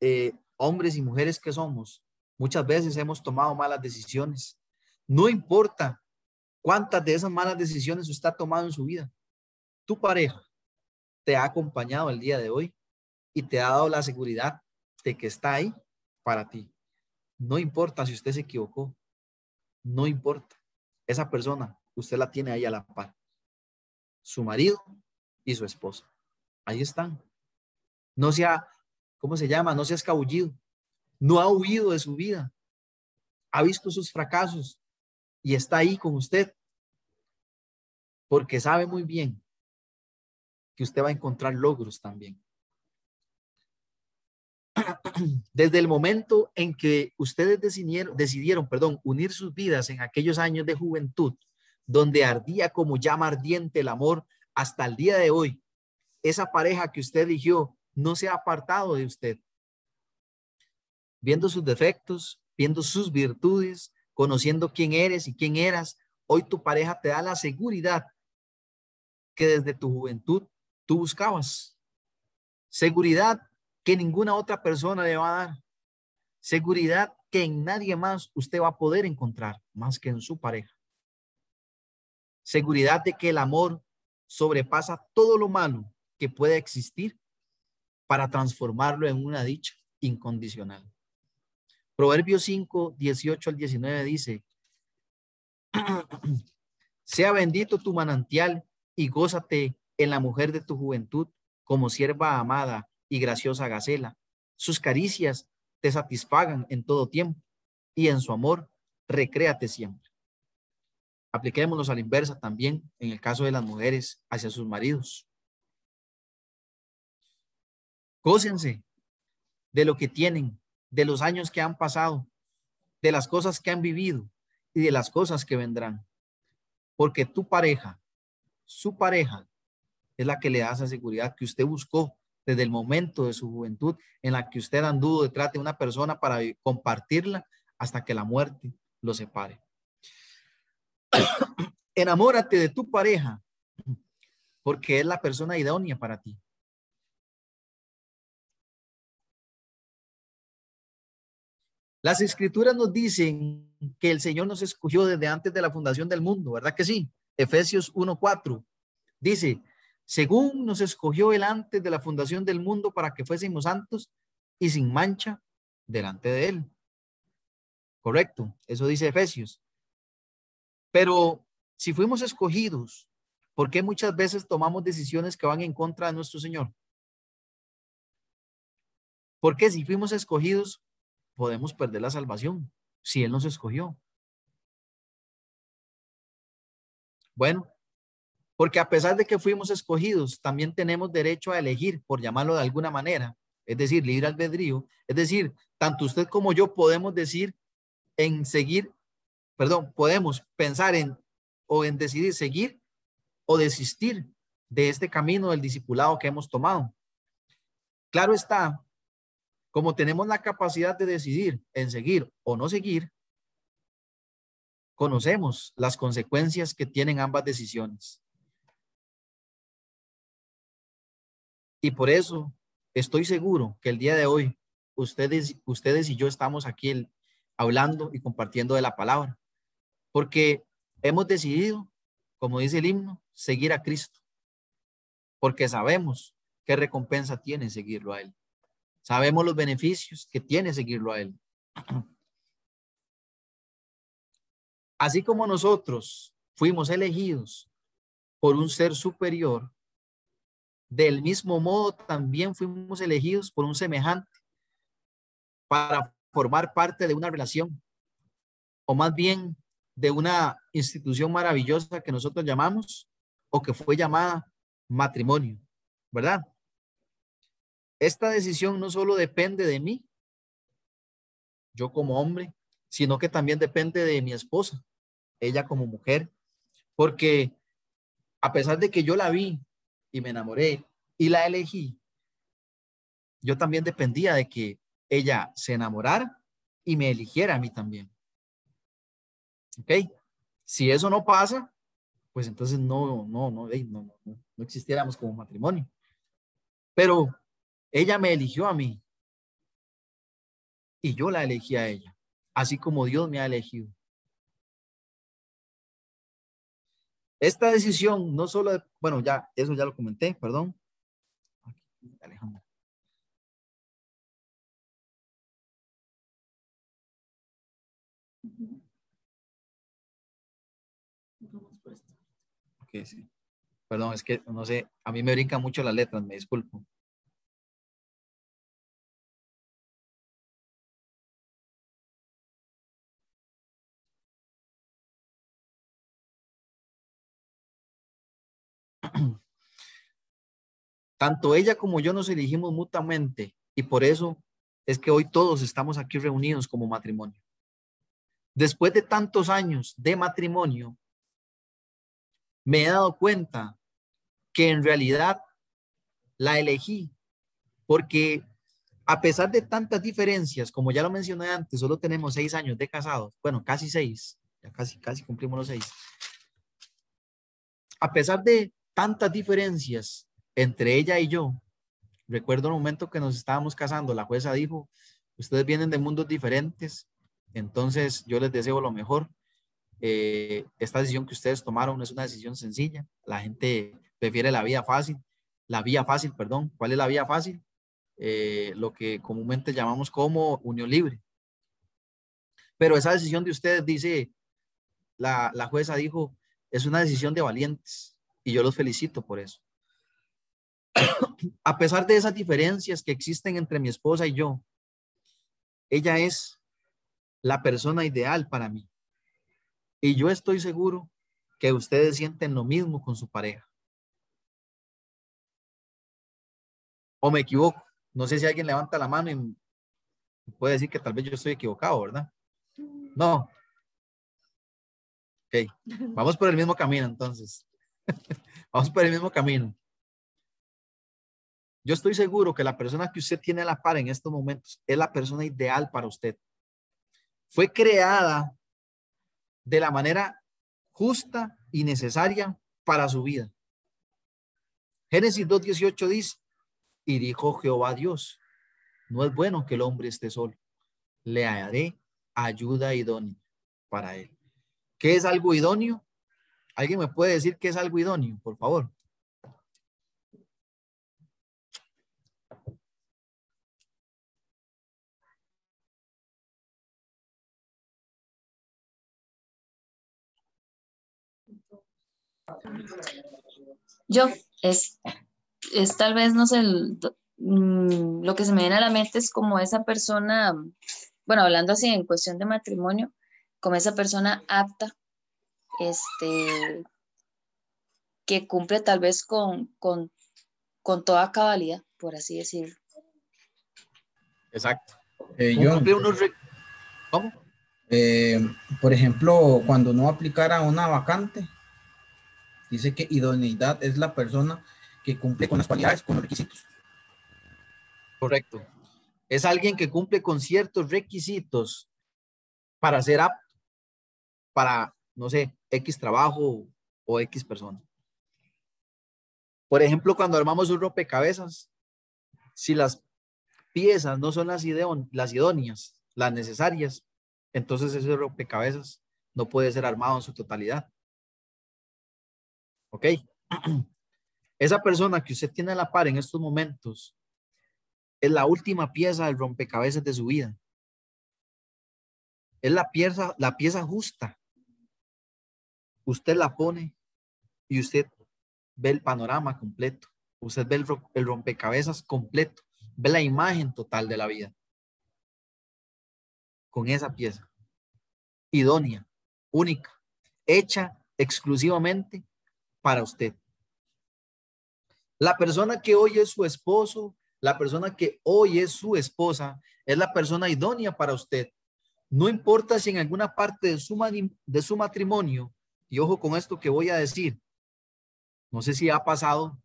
eh, hombres y mujeres que somos, muchas veces hemos tomado malas decisiones. No importa cuántas de esas malas decisiones usted ha tomado en su vida. Tu pareja te ha acompañado el día de hoy y te ha dado la seguridad de que está ahí para ti. No importa si usted se equivocó, no importa. Esa persona, usted la tiene ahí a la par. Su marido y su esposa. Ahí están. No se ha, ¿cómo se llama? No se ha escabullido. No ha huido de su vida. Ha visto sus fracasos y está ahí con usted. Porque sabe muy bien que usted va a encontrar logros también. [CLEARS THROAT] Desde el momento en que ustedes decidieron, decidieron perdón, unir sus vidas en aquellos años de juventud, donde ardía como llama ardiente el amor, hasta el día de hoy, esa pareja que usted eligió no se ha apartado de usted. Viendo sus defectos, viendo sus virtudes, conociendo quién eres y quién eras, hoy tu pareja te da la seguridad que desde tu juventud tú buscabas. Seguridad que ninguna otra persona le va a dar. Seguridad que en nadie más usted va a poder encontrar más que en su pareja. Seguridad de que el amor sobrepasa todo lo malo que pueda existir para transformarlo en una dicha incondicional. Proverbios 5, 18 al 19 dice, [CLEARS THROAT] sea bendito tu manantial y gózate en la mujer de tu juventud como sierva amada y graciosa gacela. Sus caricias te satisfagan en todo tiempo y en su amor recréate siempre. Apliquémonos a la inversa también en el caso de las mujeres hacia sus maridos. Gócense de lo que tienen, de los años que han pasado, de las cosas que han vivido y de las cosas que vendrán. Porque tu pareja, su pareja, es la que le da esa seguridad que usted buscó desde el momento de su juventud en la que usted anduvo detrás de una persona para compartirla hasta que la muerte lo separe. [COUGHS] Enamórate de tu pareja porque es la persona idónea para ti. Las escrituras nos dicen que el Señor nos escogió desde antes de la fundación del mundo, ¿verdad que sí? Efesios 1.4 dice, según nos escogió él antes de la fundación del mundo para que fuésemos santos y sin mancha delante de él. Correcto, eso dice Efesios. Pero si fuimos escogidos, ¿por qué muchas veces tomamos decisiones que van en contra de nuestro Señor? Porque si fuimos escogidos, podemos perder la salvación si Él nos escogió. Bueno, porque a pesar de que fuimos escogidos, también tenemos derecho a elegir, por llamarlo de alguna manera, es decir, libre albedrío. Es decir, tanto usted como yo podemos decir en seguir, perdón, podemos pensar en o en decidir seguir o desistir de este camino del discipulado que hemos tomado. Claro está, como tenemos la capacidad de decidir en seguir o no seguir, conocemos las consecuencias que tienen ambas decisiones. Y por eso estoy seguro que el día de hoy ustedes, ustedes y yo estamos aquí hablando y compartiendo de la palabra, porque hemos decidido, como dice el himno, seguir a Cristo, porque sabemos qué recompensa tiene seguirlo a Él. Sabemos los beneficios que tiene seguirlo a Él. [CLEARS THROAT] Así como nosotros fuimos elegidos por un ser superior, del mismo modo, también fuimos elegidos por un semejante para formar parte de una relación, o más bien de una institución maravillosa que nosotros llamamos, o que fue llamada matrimonio, ¿verdad? Esta decisión no solo depende de mí, yo como hombre, sino que también depende de mi esposa, ella como mujer, porque a pesar de que yo la vi y me enamoré y la elegí, yo también dependía de que ella se enamorara y me eligiera a mí también. ¿Ok? Si eso no pasa, pues entonces no, no, no, no, no, no existiéramos como matrimonio. Pero ella me eligió a mí y yo la elegí a ella, así como Dios me ha elegido. Esta decisión no solo, bueno, ya, eso ya lo comenté, perdón. Alejandra. Okay, sí. Perdón, es que no sé, a mí me brincan mucho las letras, me disculpo. Tanto ella como yo nos elegimos mutuamente y por eso es que hoy todos estamos aquí reunidos como matrimonio. Después de tantos años de matrimonio, me he dado cuenta que en realidad la elegí porque a pesar de tantas diferencias, como ya lo mencioné antes, solo tenemos seis años de casados, bueno, casi seis, ya casi, casi cumplimos los seis. A pesar de tantas diferencias entre ella y yo, recuerdo el momento que nos estábamos casando, la jueza dijo, ustedes vienen de mundos diferentes, entonces yo les deseo lo mejor. Eh, esta decisión que ustedes tomaron es una decisión sencilla. La gente prefiere la vía fácil. La vía fácil, perdón. ¿Cuál es la vía fácil? Eh, lo que comúnmente llamamos como unión libre. Pero esa decisión de ustedes, dice, la, la jueza dijo, es una decisión de valientes y yo los felicito por eso. [COUGHS] A pesar de esas diferencias que existen entre mi esposa y yo, ella es la persona ideal para mí. Y yo estoy seguro que ustedes sienten lo mismo con su pareja. ¿O me equivoco? No sé si alguien levanta la mano y puede decir que tal vez yo estoy equivocado, ¿verdad? No. Ok, vamos por el mismo camino entonces. [LAUGHS] vamos por el mismo camino. Yo estoy seguro que la persona que usted tiene a la par en estos momentos es la persona ideal para usted fue creada de la manera justa y necesaria para su vida. Génesis 2.18 dice, y dijo Jehová Dios, no es bueno que el hombre esté solo, le haré ayuda idónea para él. ¿Qué es algo idóneo? ¿Alguien me puede decir qué es algo idóneo, por favor? Yo, es, es tal vez, no sé, mm, lo que se me viene a la mente es como esa persona, bueno, hablando así en cuestión de matrimonio, como esa persona apta, este, que cumple tal vez con, con, con toda cabalidad, por así decirlo. Exacto. Eh, yo, ¿Cómo? Eh, por ejemplo, cuando no aplicara una vacante, Dice que idoneidad es la persona que cumple con las cualidades, con los requisitos. Correcto. Es alguien que cumple con ciertos requisitos para ser apto para, no sé, X trabajo o X persona. Por ejemplo, cuando armamos un rompecabezas, si las piezas no son las, las idóneas, las necesarias, entonces ese rompecabezas no puede ser armado en su totalidad. ¿Ok? [CLEARS THROAT] Esa persona que usted tiene a la par en estos momentos es la última pieza del rompecabezas de su vida. Es la pieza, la pieza justa. Usted la pone y usted ve el panorama completo. Usted ve el, el rompecabezas completo. Ve la imagen total de la vida. Con esa pieza. Idónea, única, hecha exclusivamente para usted. La persona que hoy es su esposo, la persona que hoy es su esposa, es la persona idónea para usted. No importa si en alguna parte de su, de su matrimonio, y ojo con esto que voy a decir, no sé si ha pasado,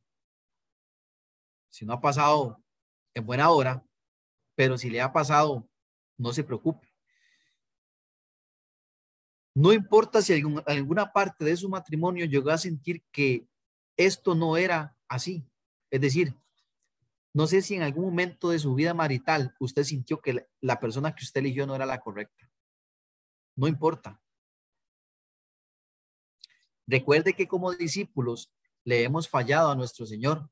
si no ha pasado en buena hora, pero si le ha pasado, no se preocupe. No importa si alguna parte de su matrimonio llegó a sentir que esto no era así. Es decir, no sé si en algún momento de su vida marital usted sintió que la persona que usted eligió no era la correcta. No importa. Recuerde que como discípulos le hemos fallado a nuestro Señor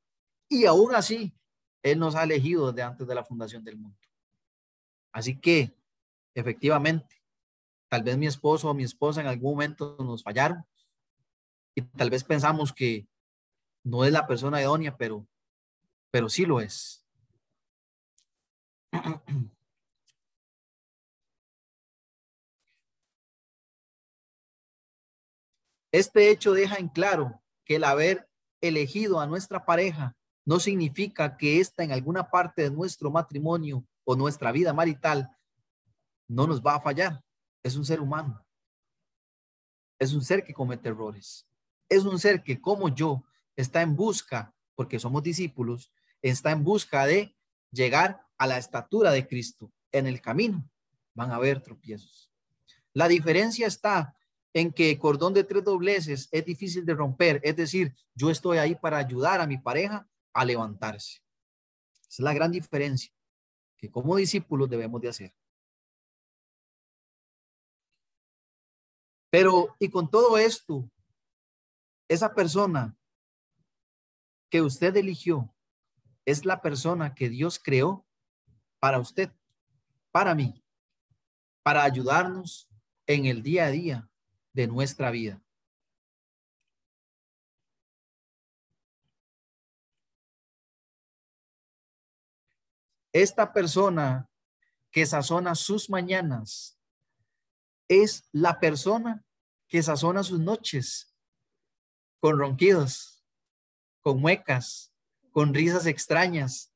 y aún así Él nos ha elegido desde antes de la fundación del mundo. Así que, efectivamente, Tal vez mi esposo o mi esposa en algún momento nos fallaron, y tal vez pensamos que no es la persona idónea, pero, pero sí lo es. [CLEARS THROAT] Este hecho deja en claro que el haber elegido a nuestra pareja no significa que ésta en alguna parte de nuestro matrimonio o nuestra vida marital no nos va a fallar. Es un ser humano. Es un ser que comete errores. Es un ser que como yo está en busca, porque somos discípulos, está en busca de llegar a la estatura de Cristo. En el camino van a haber tropiezos. La diferencia está en que cordón de tres dobleces es difícil de romper. Es decir, yo estoy ahí para ayudar a mi pareja a levantarse. Esa es la gran diferencia que como discípulos debemos de hacer. Pero, y con todo esto, esa persona que usted eligió es la persona que Dios creó para usted, para mí, para ayudarnos en el día a día de nuestra vida. Esta persona que sazona sus mañanas es la persona que sazona sus noches con ronquidos, con muecas, con risas extrañas,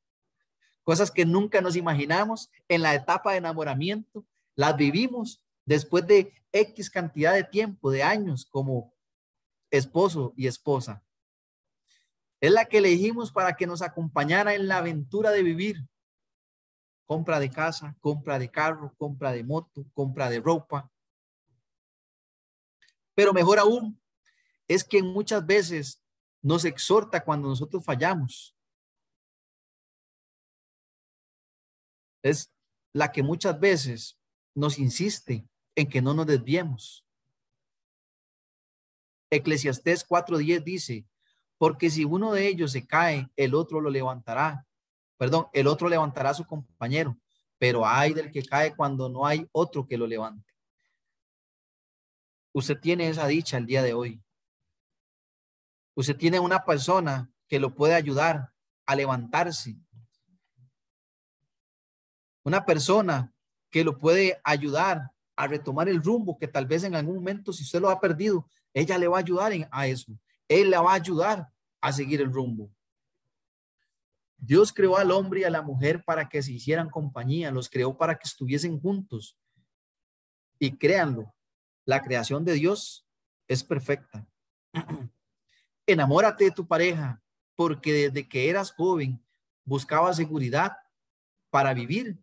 cosas que nunca nos imaginamos en la etapa de enamoramiento, las vivimos después de X cantidad de tiempo, de años como esposo y esposa. Es la que elegimos para que nos acompañara en la aventura de vivir. Compra de casa, compra de carro, compra de moto, compra de ropa. Pero mejor aún, es que muchas veces nos exhorta cuando nosotros fallamos. Es la que muchas veces nos insiste en que no nos desviemos. Eclesiastés 4:10 dice, porque si uno de ellos se cae, el otro lo levantará. Perdón, el otro levantará a su compañero, pero hay del que cae cuando no hay otro que lo levante. Usted tiene esa dicha el día de hoy. Usted tiene una persona que lo puede ayudar a levantarse. Una persona que lo puede ayudar a retomar el rumbo que tal vez en algún momento, si usted lo ha perdido, ella le va a ayudar a eso. Él la va a ayudar a seguir el rumbo. Dios creó al hombre y a la mujer para que se hicieran compañía, los creó para que estuviesen juntos. Y créanlo, la creación de Dios es perfecta. [CLEARS THROAT] Enamórate de tu pareja, porque desde que eras joven buscaba seguridad para vivir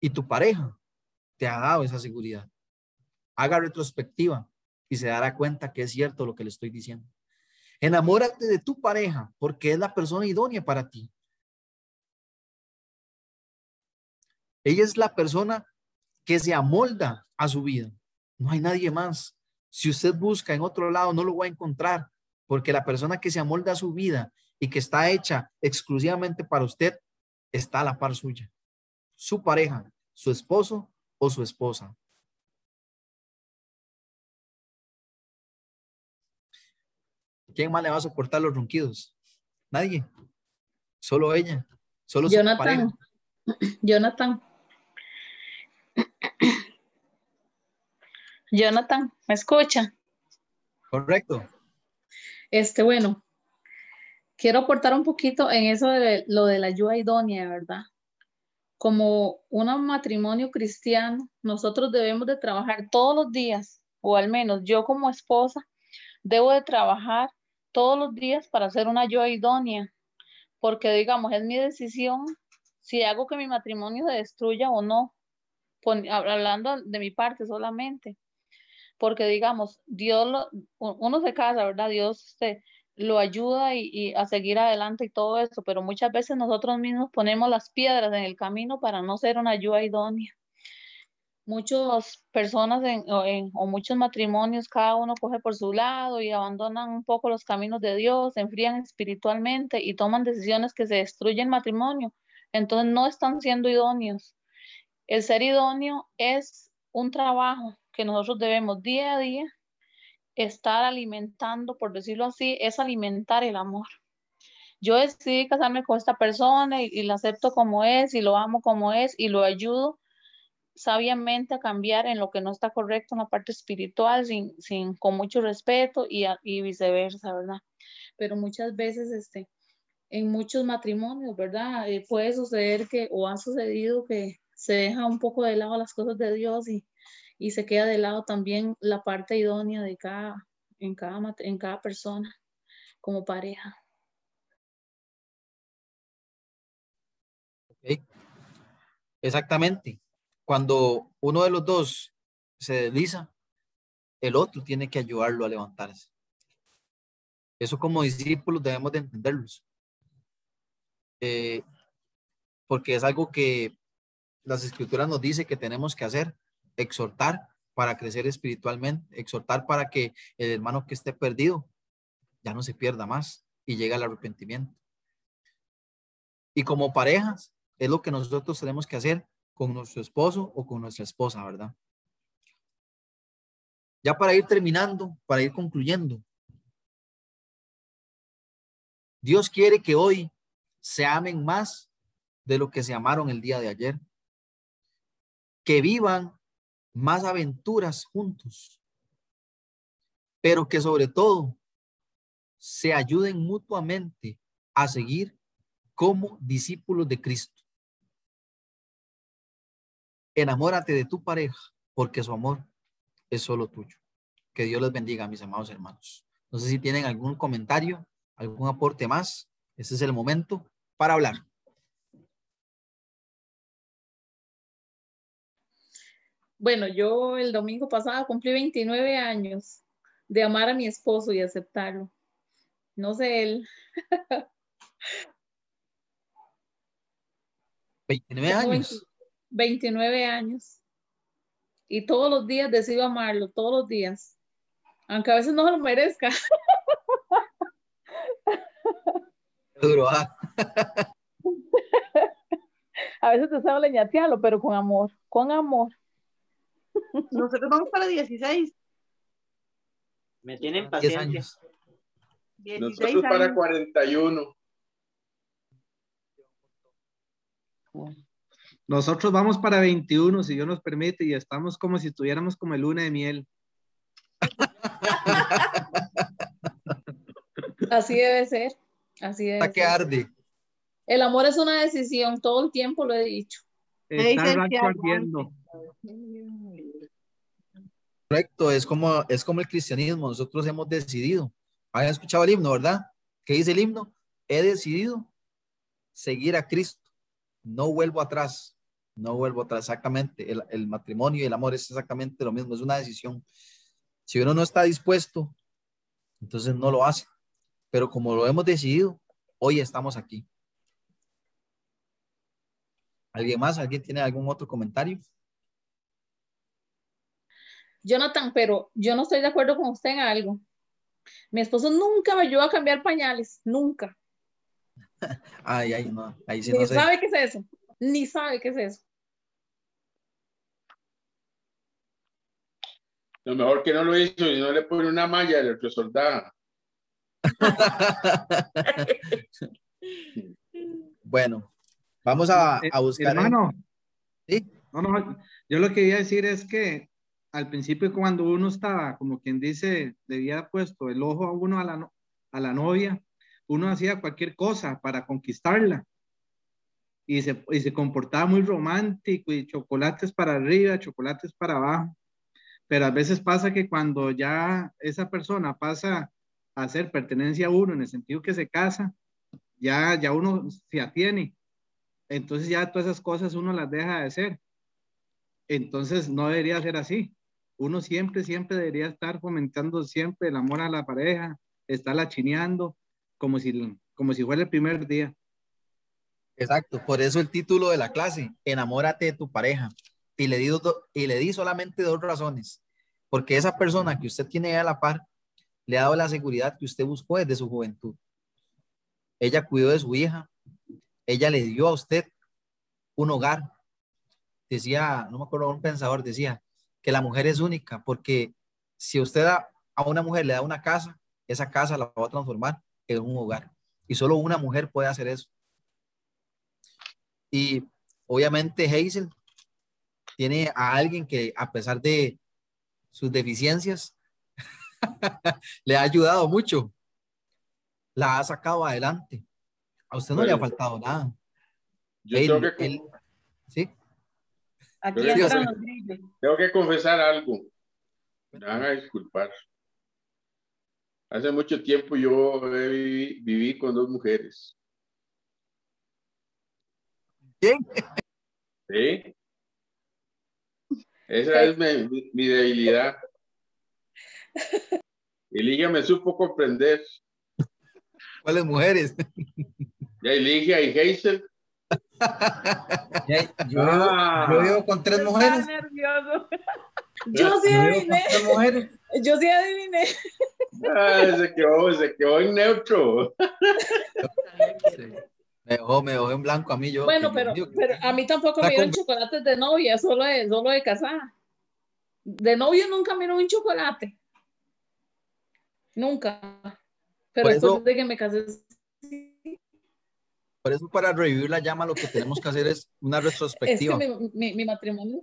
y tu pareja te ha dado esa seguridad. Haga retrospectiva y se dará cuenta que es cierto lo que le estoy diciendo. Enamórate de tu pareja porque es la persona idónea para ti. Ella es la persona que se amolda a su vida. No hay nadie más. Si usted busca en otro lado, no lo va a encontrar porque la persona que se amolda a su vida y que está hecha exclusivamente para usted está a la par suya. Su pareja, su esposo o su esposa. ¿Quién más le va a soportar los ronquidos? Nadie. Solo ella. Solo Jonathan. Jonathan. Jonathan, ¿me escucha? Correcto. Este, bueno, quiero aportar un poquito en eso de lo de la ayuda idónea, ¿verdad? como un matrimonio cristiano, nosotros debemos de trabajar todos los días, o al menos yo como esposa, debo de trabajar todos los días para hacer una ayuda idónea, porque digamos, es mi decisión si hago que mi matrimonio se destruya o no, hablando de mi parte solamente, porque digamos, Dios, uno se casa, ¿verdad? Dios se, lo ayuda y, a seguir adelante y todo eso, pero muchas veces nosotros mismos ponemos las piedras en el camino para no ser una ayuda idónea. Muchas personas o, muchos matrimonios, cada uno coge por su lado y abandonan un poco los caminos de Dios, se enfrían espiritualmente y toman decisiones que se destruyen el matrimonio. Entonces no están siendo idóneos. El ser idóneo es un trabajo que nosotros debemos día a día estar alimentando, por decirlo así, es alimentar el amor. Yo decidí casarme con esta persona y, la acepto como es y lo amo como es y lo ayudo sabiamente a cambiar en lo que no está correcto en la parte espiritual, sin, sin con mucho respeto y, y viceversa, ¿verdad? Pero muchas veces, este, en muchos matrimonios, ¿verdad? Eh, puede suceder que, o ha sucedido que se deja un poco de lado las cosas de Dios y, y se queda de lado también la parte idónea de cada, en cada, en cada persona como pareja. Exactamente. Cuando uno de los dos se desliza, el otro tiene que ayudarlo a levantarse. Eso como discípulos debemos de entenderlos. Eh, porque es algo que las escrituras nos dice que tenemos que hacer, exhortar para crecer espiritualmente, exhortar para que el hermano que esté perdido ya no se pierda más y llegue al arrepentimiento. Y como parejas, es lo que nosotros tenemos que hacer con nuestro esposo o con nuestra esposa, ¿verdad? Ya para ir terminando, para ir concluyendo, Dios quiere que hoy se amen más de lo que se amaron el día de ayer, que vivan más aventuras juntos, pero que sobre todo se ayuden mutuamente a seguir como discípulos de Cristo. Enamórate de tu pareja porque su amor es solo tuyo. Que Dios les bendiga, mis amados hermanos. No sé si tienen algún comentario, algún aporte más. Este es el momento para hablar. Bueno, yo el domingo pasado cumplí 29 años de amar a mi esposo y aceptarlo. No sé él. [LAUGHS] 29 años. 29 años. Y todos los días decido amarlo, todos los días. Aunque a veces no lo merezca. [LAUGHS] Duro, ¿ah? [LAUGHS] a veces te sabe leñatearlo, pero con amor, con amor. Nosotros vamos para 16. Me tienen 10 paciencia. años. 16 Nosotros para años. 41. Nosotros vamos para 21, si Dios nos permite, y estamos como si estuviéramos como el luna de miel. Así debe ser. Así debe Está que ser. arde. El amor es una decisión, todo el tiempo lo he dicho. Me Está el. Correcto, es como, es como el cristianismo. Nosotros hemos decidido. ¿Han escuchado el himno, verdad? ¿Qué dice el himno? He decidido seguir a Cristo. No vuelvo atrás. No vuelvo atrás. Exactamente. El, el matrimonio y el amor es exactamente lo mismo. Es una decisión. Si uno no está dispuesto, entonces no lo hace. Pero como lo hemos decidido, hoy estamos aquí. ¿Alguien más? ¿Alguien tiene algún otro comentario? Jonathan, pero yo no estoy de acuerdo con usted en algo. Mi esposo nunca me ayudó a cambiar pañales, nunca. [LAUGHS] Ay, ay, no. Ahí sí Ni no sé. sabe qué es eso, ni sabe qué es eso. Lo mejor que no lo hizo y no le pone una malla de resoldada. [LAUGHS] bueno, vamos a, a buscar. Hermano, Sí. no, no, yo lo que quería decir es que al principio cuando uno estaba, como quien dice, le había puesto el ojo a uno a la, a la novia, uno hacía cualquier cosa para conquistarla. Y se, y se comportaba muy romántico y chocolates para arriba, chocolates para abajo. Pero a veces pasa que cuando ya esa persona pasa a ser pertenencia a uno, en el sentido que se casa, ya, ya uno se atiene. Entonces ya todas esas cosas uno las deja de hacer. Entonces no debería ser así. Uno siempre, siempre debería estar fomentando siempre el amor a la pareja, estarla chineando como si, como si fuera el primer día. Exacto, por eso el título de la clase, enamórate de tu pareja. Y le di, y le di solamente dos razones. Porque esa persona que usted tiene a la par le ha dado la seguridad que usted buscó desde su juventud. Ella cuidó de su hija, ella le dio a usted un hogar. Decía, no me acuerdo, un pensador decía que la mujer es única porque si usted a, a una mujer le da una casa, esa casa la va a transformar en un hogar. Y solo una mujer puede hacer eso. Y obviamente Hazel tiene a alguien que a pesar de sus deficiencias, [LAUGHS] le ha ayudado mucho. La ha sacado adelante. A usted no le ha faltado nada. Yo Él- tengo, que, él- ¿sí? Aquí Pero entran yo- los grillos. tengo que confesar algo. Me van a disculpar. Hace mucho tiempo yo viví, viví con dos mujeres. ¿Quién? ¿Sí? Esa es mi, debilidad. Y Ligia me supo comprender. ¿Cuáles mujeres? Ya y Ligia y Hazel. Yo, Ah. yo vivo con tres mujeres. Está nervioso. Yo sí Yo con adiviné, yo sí adiviné. Ah, se quedó, se quedó en neutro. Me dejó, me dejó en blanco a mí. Yo, Bueno, pero, mío, pero a mí tampoco me dieron compra- chocolates de novia, solo de, solo de casada. De novio nunca me dieron un chocolate. Nunca. Pero después eso- de que me casé, sí. Por eso para revivir la llama lo que tenemos que hacer es una es que retrospectiva. mi, mi- mi matrimonio.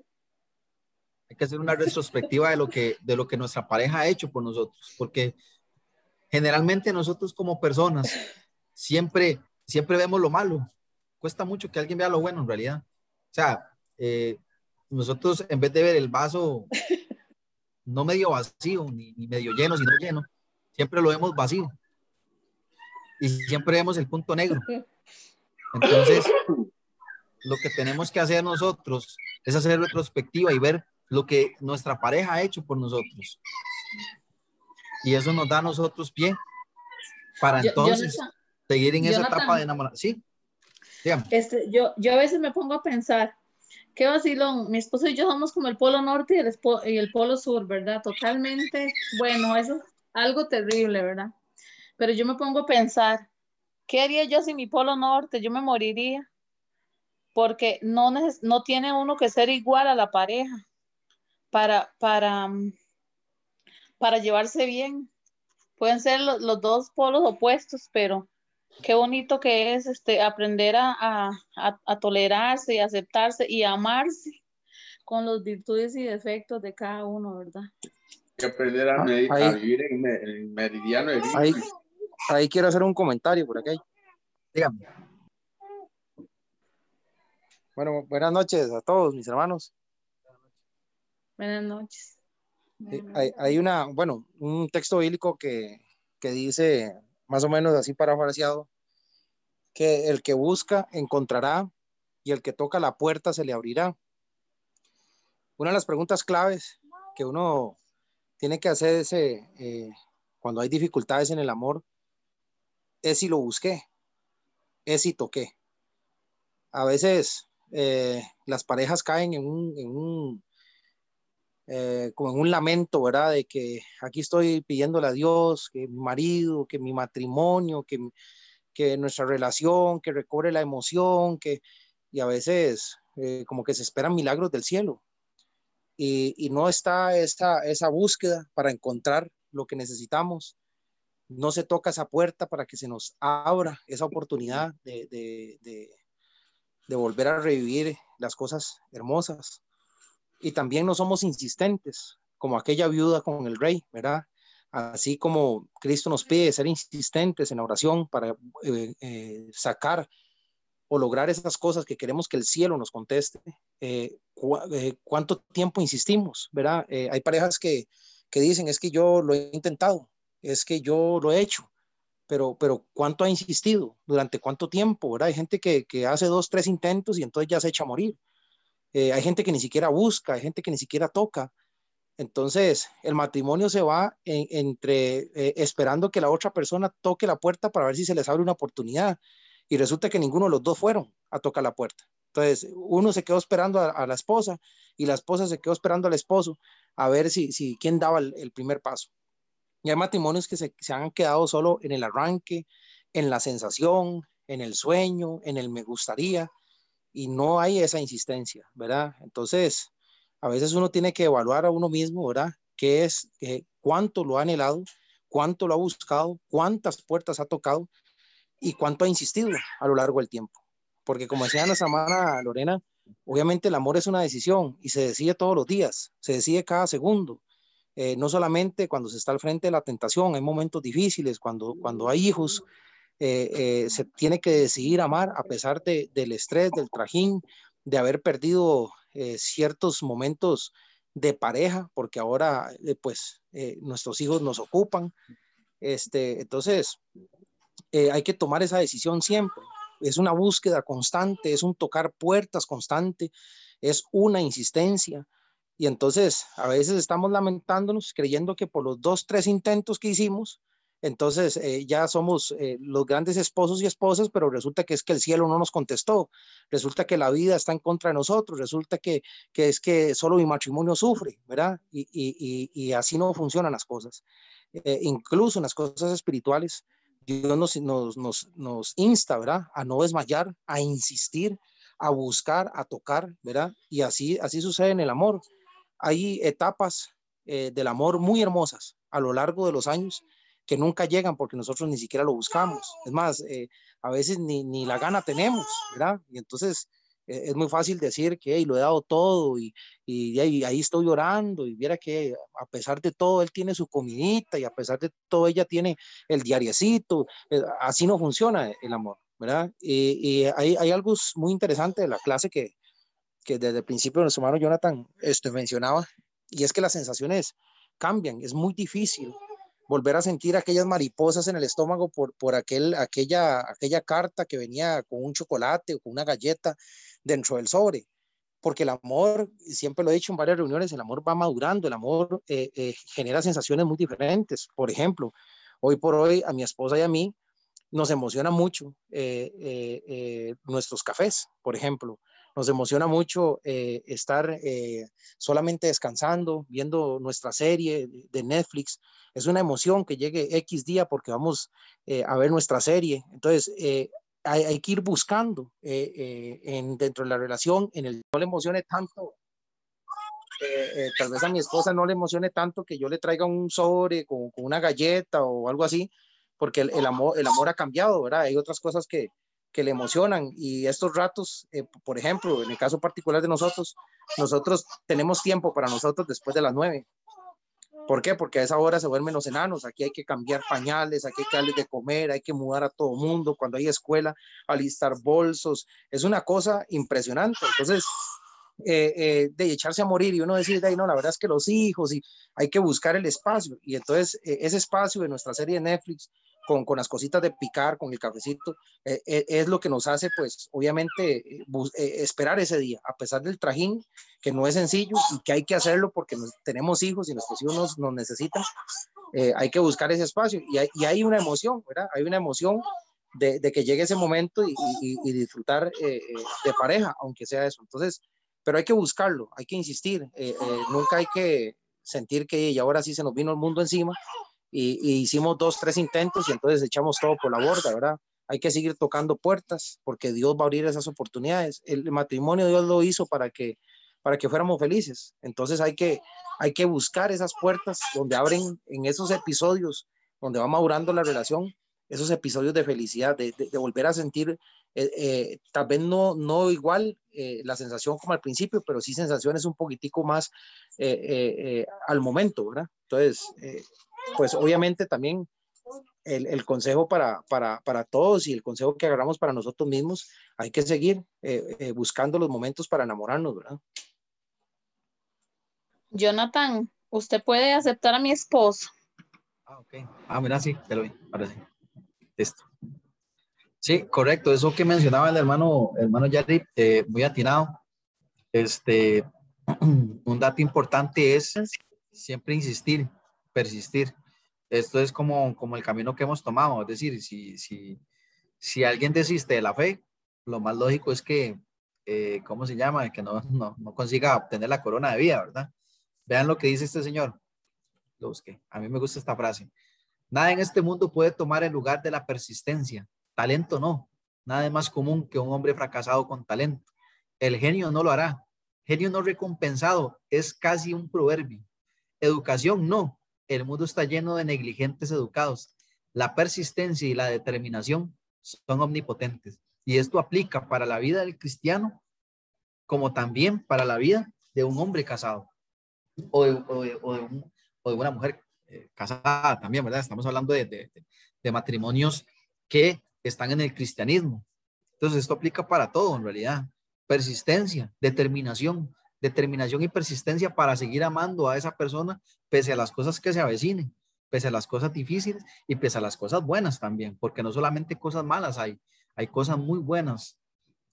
Hay que hacer una retrospectiva de lo que de lo que nuestra pareja ha hecho por nosotros, porque generalmente nosotros como personas siempre siempre vemos lo malo. Cuesta mucho que alguien vea lo bueno en realidad. O sea, eh, nosotros en vez de ver el vaso no medio vacío ni, ni medio lleno, sino lleno, siempre lo vemos vacío. Y siempre vemos el punto negro. [LAUGHS] Entonces, lo que tenemos que hacer nosotros es hacer retrospectiva y ver lo que nuestra pareja ha hecho por nosotros. Y eso nos da a nosotros pie para Yo- entonces Jonathan, seguir en esa Jonathan. etapa de enamorar. Sí, este, yo, yo a veces me pongo a pensar, qué vacilón, mi esposo y yo somos como el polo norte y el, y el polo sur, ¿verdad? Totalmente, bueno, eso es algo terrible, ¿verdad? Pero yo me pongo a pensar, ¿qué haría yo sin mi polo norte? Yo me moriría, porque no, neces- no tiene uno que ser igual a la pareja para, para, mm, para llevarse bien. Pueden ser lo- los dos polos opuestos, pero qué bonito que es este, aprender a, a- a- a tolerarse y aceptarse y amarse con las virtudes y defectos de cada uno, ¿verdad? Hay que aprender a, Ah, medi- a ahí. vivir en el meridiano de Ahí. Ahí quiero hacer un comentario por aquí. Dígame. Bueno, buenas noches a todos mis hermanos. Buenas noches. Sí, Hay, hay una, bueno, un texto bíblico que, que dice, más o menos así parafraseado, que el que busca encontrará y el que toca la puerta se le abrirá. Una de las preguntas claves que uno tiene que hacerse eh, cuando hay dificultades en el amor es si lo busqué, es si toqué. A veces eh, las parejas caen en un, en un eh, como en un lamento, ¿verdad? De que aquí estoy pidiéndole a Dios que mi marido, que mi matrimonio, que, que nuestra relación, que recobre la emoción, que, y a veces eh, como que se esperan milagros del cielo. Y, y no está esa, esa búsqueda para encontrar lo que necesitamos. No se toca esa puerta para que se nos abra esa oportunidad de, de, de, volver a revivir las cosas hermosas y también no somos insistentes, como aquella viuda con el rey, ¿verdad? Así como Cristo nos pide ser insistentes en la oración para eh, eh, sacar o lograr esas cosas que queremos que el cielo nos conteste, eh, cu ¿cuánto tiempo insistimos, verdad? Hay parejas que, que dicen, es que yo lo he intentado, es que yo lo he hecho, pero, pero ¿cuánto ha insistido? ¿Durante cuánto tiempo, verdad? Hay gente que, que hace dos, tres intentos y entonces ya se echa a morir. Eh, hay gente que ni siquiera busca, hay gente que ni siquiera toca. Entonces, el matrimonio se va en, entre eh, esperando que la otra persona toque la puerta para ver si se les abre una oportunidad. Y resulta que ninguno de los dos fueron a tocar la puerta. Entonces, uno se quedó esperando a, la esposa y la esposa se quedó esperando al esposo a ver si, si quién daba el primer paso. Y hay matrimonios que se, se han quedado solo en el arranque, en la sensación, en el sueño, en el me gustaría y no hay esa insistencia, ¿verdad? Entonces, a veces uno tiene que evaluar a uno mismo, ¿verdad? que es cuánto lo ha anhelado, cuánto lo ha buscado, cuántas puertas ha tocado y cuánto ha insistido a lo largo del tiempo. Porque como decía nuestra hermana Lorena, obviamente el amor es una decisión y se decide todos los días, se decide cada segundo. Eh, no solamente cuando se está al frente de la tentación, hay momentos difíciles, cuando, cuando hay hijos, eh, eh, se tiene que decidir amar a pesar de, del estrés, del trajín, de haber perdido ciertos momentos de pareja, porque ahora pues nuestros hijos nos ocupan. Este, entonces, hay que tomar esa decisión siempre. Es una búsqueda constante, es un tocar puertas constante, es una insistencia. Y entonces a veces estamos lamentándonos, creyendo que por los dos, tres intentos que hicimos, entonces eh, ya somos eh, los grandes esposos y esposas, pero resulta que es que el cielo no nos contestó, resulta que la vida está en contra de nosotros, resulta que, que es que solo mi matrimonio sufre, ¿verdad? Y, y, y, así no funcionan las cosas. Eh, incluso en las cosas espirituales, Dios nos, nos, nos, nos insta, ¿verdad? A no desmayar, a insistir, a buscar, a tocar, ¿verdad? Y así, así sucede en el amor hay etapas eh, del amor muy hermosas a lo largo de los años que nunca llegan porque nosotros ni siquiera lo buscamos. Es más, eh, a veces ni, ni, la gana tenemos, ¿verdad? Y entonces eh, es muy fácil decir que lo he dado todo y, y, ahí estoy llorando y viera que a pesar de todo él tiene su comidita y a pesar de todo ella tiene el diariecito. así no funciona el amor, ¿verdad? Y, y hay, hay, algo muy interesante de la clase que, que desde el principio nuestro hermano Jonathan este, mencionaba, y es que las sensaciones cambian, es muy difícil volver a sentir aquellas mariposas en el estómago por, por aquel, aquella, aquella carta que venía con un chocolate o con una galleta dentro del sobre, porque el amor, siempre lo he dicho en varias reuniones, el amor va madurando, el amor eh, eh, genera sensaciones muy diferentes. Por ejemplo, hoy por hoy a mi esposa y a mí nos emociona mucho eh, nuestros cafés, por ejemplo nos emociona mucho eh, estar eh, solamente descansando, viendo nuestra serie de Netflix. Es una emoción que llegue X día porque vamos eh, a ver nuestra serie. Entonces, hay, que ir buscando en, dentro de la relación, en el no le emocione tanto. tal vez a mi esposa no le emocione tanto que yo le traiga un sobre con, una galleta o algo así, porque el, el, amor, el amor ha cambiado, ¿verdad? Hay otras cosas que, que le emocionan y estos ratos, eh, por ejemplo, en el caso particular de nosotros, nosotros tenemos tiempo para nosotros después de las nueve. ¿Por qué? Porque a esa hora se duermen los enanos, aquí hay que cambiar pañales, aquí hay que darles de comer, hay que mudar a todo mundo, cuando hay escuela, alistar bolsos, es una cosa impresionante. Entonces, eh, eh, de echarse a morir y uno decir, no, la verdad es que los hijos y hay que buscar el espacio. Y entonces ese espacio de nuestra serie de Netflix con, con, las cositas de picar, con el cafecito, eh, eh, es lo que nos hace, pues, obviamente, eh, esperar ese día, a pesar del trajín, que no es sencillo y que hay que hacerlo porque tenemos hijos y nuestros hijos nos, nos necesitan, hay que buscar ese espacio y hay, y hay, una emoción, ¿verdad? Hay una emoción de, de que llegue ese momento y, y, disfrutar de pareja, aunque sea eso. Entonces, pero hay que buscarlo, hay que insistir, nunca hay que sentir que y ahora sí se nos vino el mundo encima, y, hicimos dos, tres intentos y entonces echamos todo por la borda, ¿verdad? Hay que seguir tocando puertas porque Dios va a abrir esas oportunidades. El matrimonio Dios lo hizo para que, para que fuéramos felices. Entonces hay que, hay que buscar esas puertas donde abren en esos episodios, donde va madurando la relación, esos episodios de felicidad, de, volver a sentir, eh, eh, tal vez no, no igual eh, la sensación como al principio, pero sí sensaciones un poquitico más al momento, ¿verdad? Entonces, pues obviamente también el, el consejo para, para, para, todos y el consejo que agarramos para nosotros mismos, hay que seguir eh, eh, buscando los momentos para enamorarnos, ¿verdad? Jonathan, usted puede aceptar a mi esposo. Ah, ok. Ah, mira, sí, te lo vi. Ahora sí. Esto. Sí, correcto. Eso que mencionaba el hermano, hermano Yari, eh, muy atinado. Este, [CLEARS THROAT] un dato importante es siempre insistir persistir. Esto es como, como el camino que hemos tomado, es decir, si, si, si alguien desiste de la fe, lo más lógico es que, eh, ¿cómo se llama? Que no, no, no, consiga obtener la corona de vida, ¿verdad? Vean lo que dice este señor. Lo busqué. A mí me gusta esta frase. Nada en este mundo puede tomar el lugar de la persistencia. Talento no. Nada es más común que un hombre fracasado con talento. El genio no lo hará. Genio no recompensado es casi un proverbio. educación no. El mundo está lleno de negligentes educados. La persistencia y la determinación son omnipotentes. Y esto aplica para la vida del cristiano como también para la vida de un hombre casado o de, una mujer eh, casada también, ¿verdad? Estamos hablando de matrimonios que están en el cristianismo. Entonces, esto aplica para todo en realidad. Persistencia, determinación, determinación y persistencia para seguir amando a esa persona pese a las cosas que se avecinen, pese a las cosas difíciles y pese a las cosas buenas también, porque no solamente cosas malas hay, hay cosas muy buenas.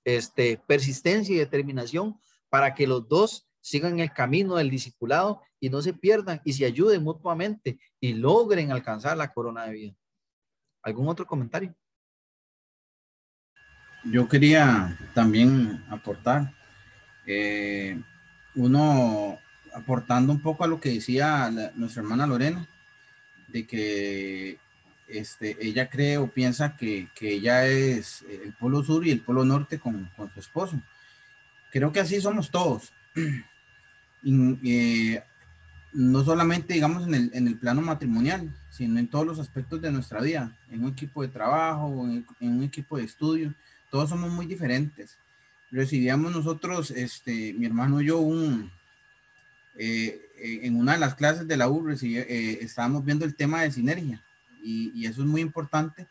Este, persistencia y determinación para que los dos sigan el camino del discipulado y no se pierdan y se ayuden mutuamente y logren alcanzar la corona de vida. ¿Algún otro comentario? Yo quería también aportar, eh, uno aportando un poco a lo que decía nuestra hermana Lorena, de que este, ella cree o piensa que, que ella es el polo sur y el polo norte con, con su esposo. Creo que así somos todos. [CLEARS THROAT] Y, eh, no solamente, digamos, en el, en el plano matrimonial, sino en todos los aspectos de nuestra vida, en un equipo de trabajo, en un equipo de estudio, todos somos muy diferentes. Recibíamos nosotros, este, mi hermano y yo, un, eh, eh, en una de las clases de la U, recibí- eh, estábamos viendo el tema de sinergia y, y eso es muy importante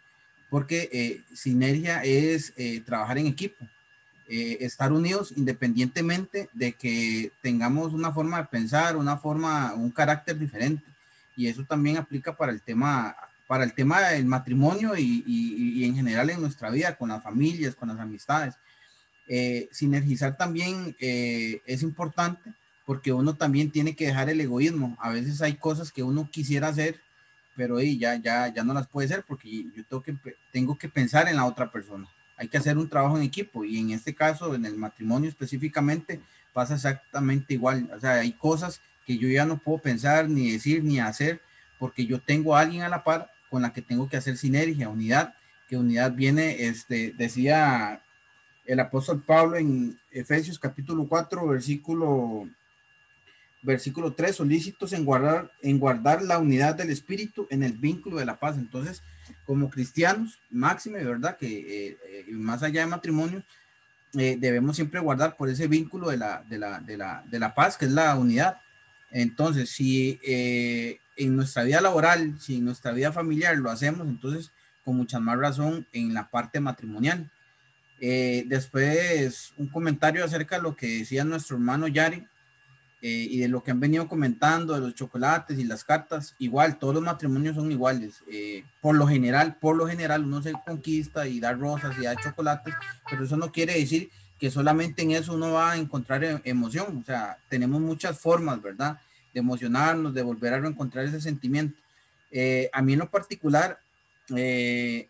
porque eh, sinergia es eh, trabajar en equipo, eh, estar unidos independientemente de que tengamos una forma de pensar, una forma, un carácter diferente. Y eso también aplica para el tema, para el tema del matrimonio y, y- y en general en nuestra vida, con las familias, con las amistades. Eh, sinergizar también eh, es importante porque uno también tiene que dejar el egoísmo. A veces hay cosas que uno quisiera hacer, pero ahí ya, ya, ya no las puede hacer porque yo tengo que, tengo que pensar en la otra persona. Hay que hacer un trabajo en equipo y en este caso, en el matrimonio específicamente, pasa exactamente igual. O sea, hay cosas que yo ya no puedo pensar, ni decir, ni hacer, porque yo tengo a alguien a la par con la que tengo que hacer sinergia, unidad, que unidad viene, este, decía el apóstol Pablo en Efesios capítulo 4, versículo versículo 3, solícitos en guardar, en guardar la unidad del espíritu en el vínculo de la paz. Entonces, como cristianos, máxime, ¿verdad? Que eh, eh, más allá de matrimonio, eh, debemos siempre guardar por ese vínculo de la, de la, de la, de la paz, que es la unidad. Entonces, si en nuestra vida laboral, si en nuestra vida familiar lo hacemos, entonces con mucha más razón en la parte matrimonial. Eh, después, un comentario acerca de lo que decía nuestro hermano Yari eh, y de lo que han venido comentando de los chocolates y las cartas. Igual, todos los matrimonios son iguales. eh, por lo general, por lo general, uno se conquista y da rosas y da chocolates, pero eso no quiere decir que solamente en eso uno va a encontrar e- emoción. O sea, tenemos muchas formas, ¿verdad? De emocionarnos, de volver a reencontrar ese sentimiento. Eh, a mí en lo particular, eh,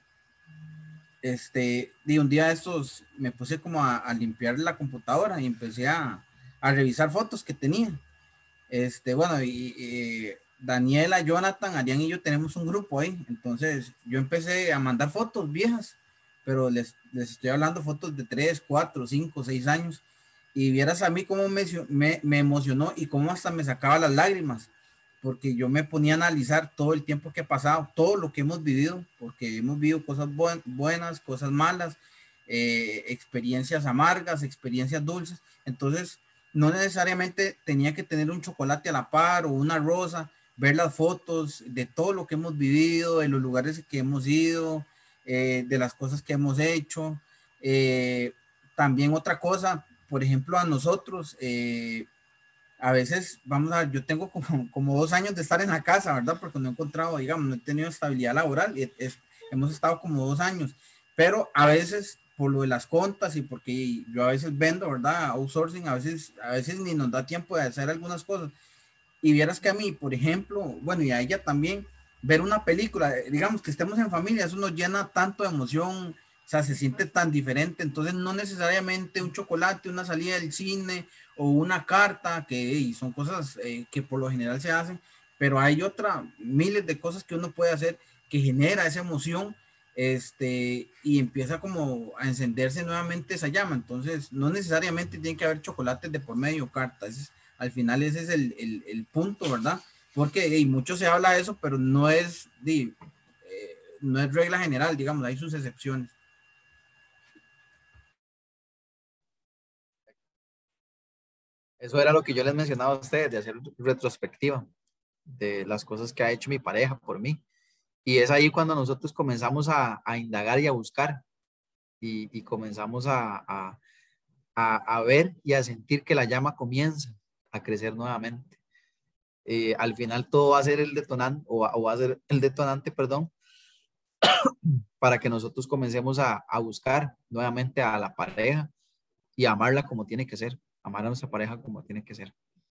este, de un día estos me puse como a, limpiar la computadora y empecé a, a revisar fotos que tenía. Este, bueno, y, y Daniela, Jonathan, Arián y yo tenemos un grupo ahí. Entonces yo empecé a mandar fotos viejas, pero les, les estoy hablando fotos de 3, 4, 5, 6 años. Y vieras a mí cómo me, me, me emocionó y cómo hasta me sacaba las lágrimas, porque yo me ponía a analizar todo el tiempo que ha pasado, todo lo que hemos vivido, porque hemos vivido cosas buen- buenas, cosas malas, eh, experiencias amargas, experiencias dulces. Entonces, no necesariamente tenía que tener un chocolate a la par o una rosa, ver las fotos de todo lo que hemos vivido, de los lugares que hemos ido, eh, de las cosas que hemos hecho. Eh, también otra cosa, por ejemplo, a nosotros, a veces, vamos a yo tengo como, como dos años de estar en la casa, ¿verdad? Porque no he encontrado, digamos, no he tenido estabilidad laboral, y es- hemos estado como dos años, pero a veces por lo de las contas y porque yo a veces vendo, ¿verdad? Outsourcing, a veces, a veces ni nos da tiempo de hacer algunas cosas. Y vieras que a mí, por ejemplo, bueno, y a ella también, ver una película, digamos que estemos en familia, eso nos llena tanto de emoción, o sea, se siente tan diferente, entonces no necesariamente un chocolate, una salida del cine o una carta, que hey, son cosas eh, que por lo general se hacen, pero hay otra, miles de cosas que uno puede hacer que genera esa emoción este, y empieza como a encenderse nuevamente esa llama. Entonces, no necesariamente tiene que haber chocolates de por medio cartas. al final ese es el, el, el punto, ¿verdad? porque y mucho se habla de eso, pero no es, di, eh, no es regla general, digamos, hay sus excepciones. Eso era lo que yo les mencionaba a ustedes, de hacer retrospectiva de las cosas que ha hecho mi pareja por mí. Y es ahí cuando nosotros comenzamos a, a indagar y a buscar y, y comenzamos a, a, a, ver y a sentir que la llama comienza a crecer nuevamente. Eh, al final todo va a ser el detonante, o, o, va a ser el detonante, perdón, [COUGHS] para que nosotros comencemos a, a buscar nuevamente a la pareja y amarla como tiene que ser amar a nuestra pareja como tiene que ser.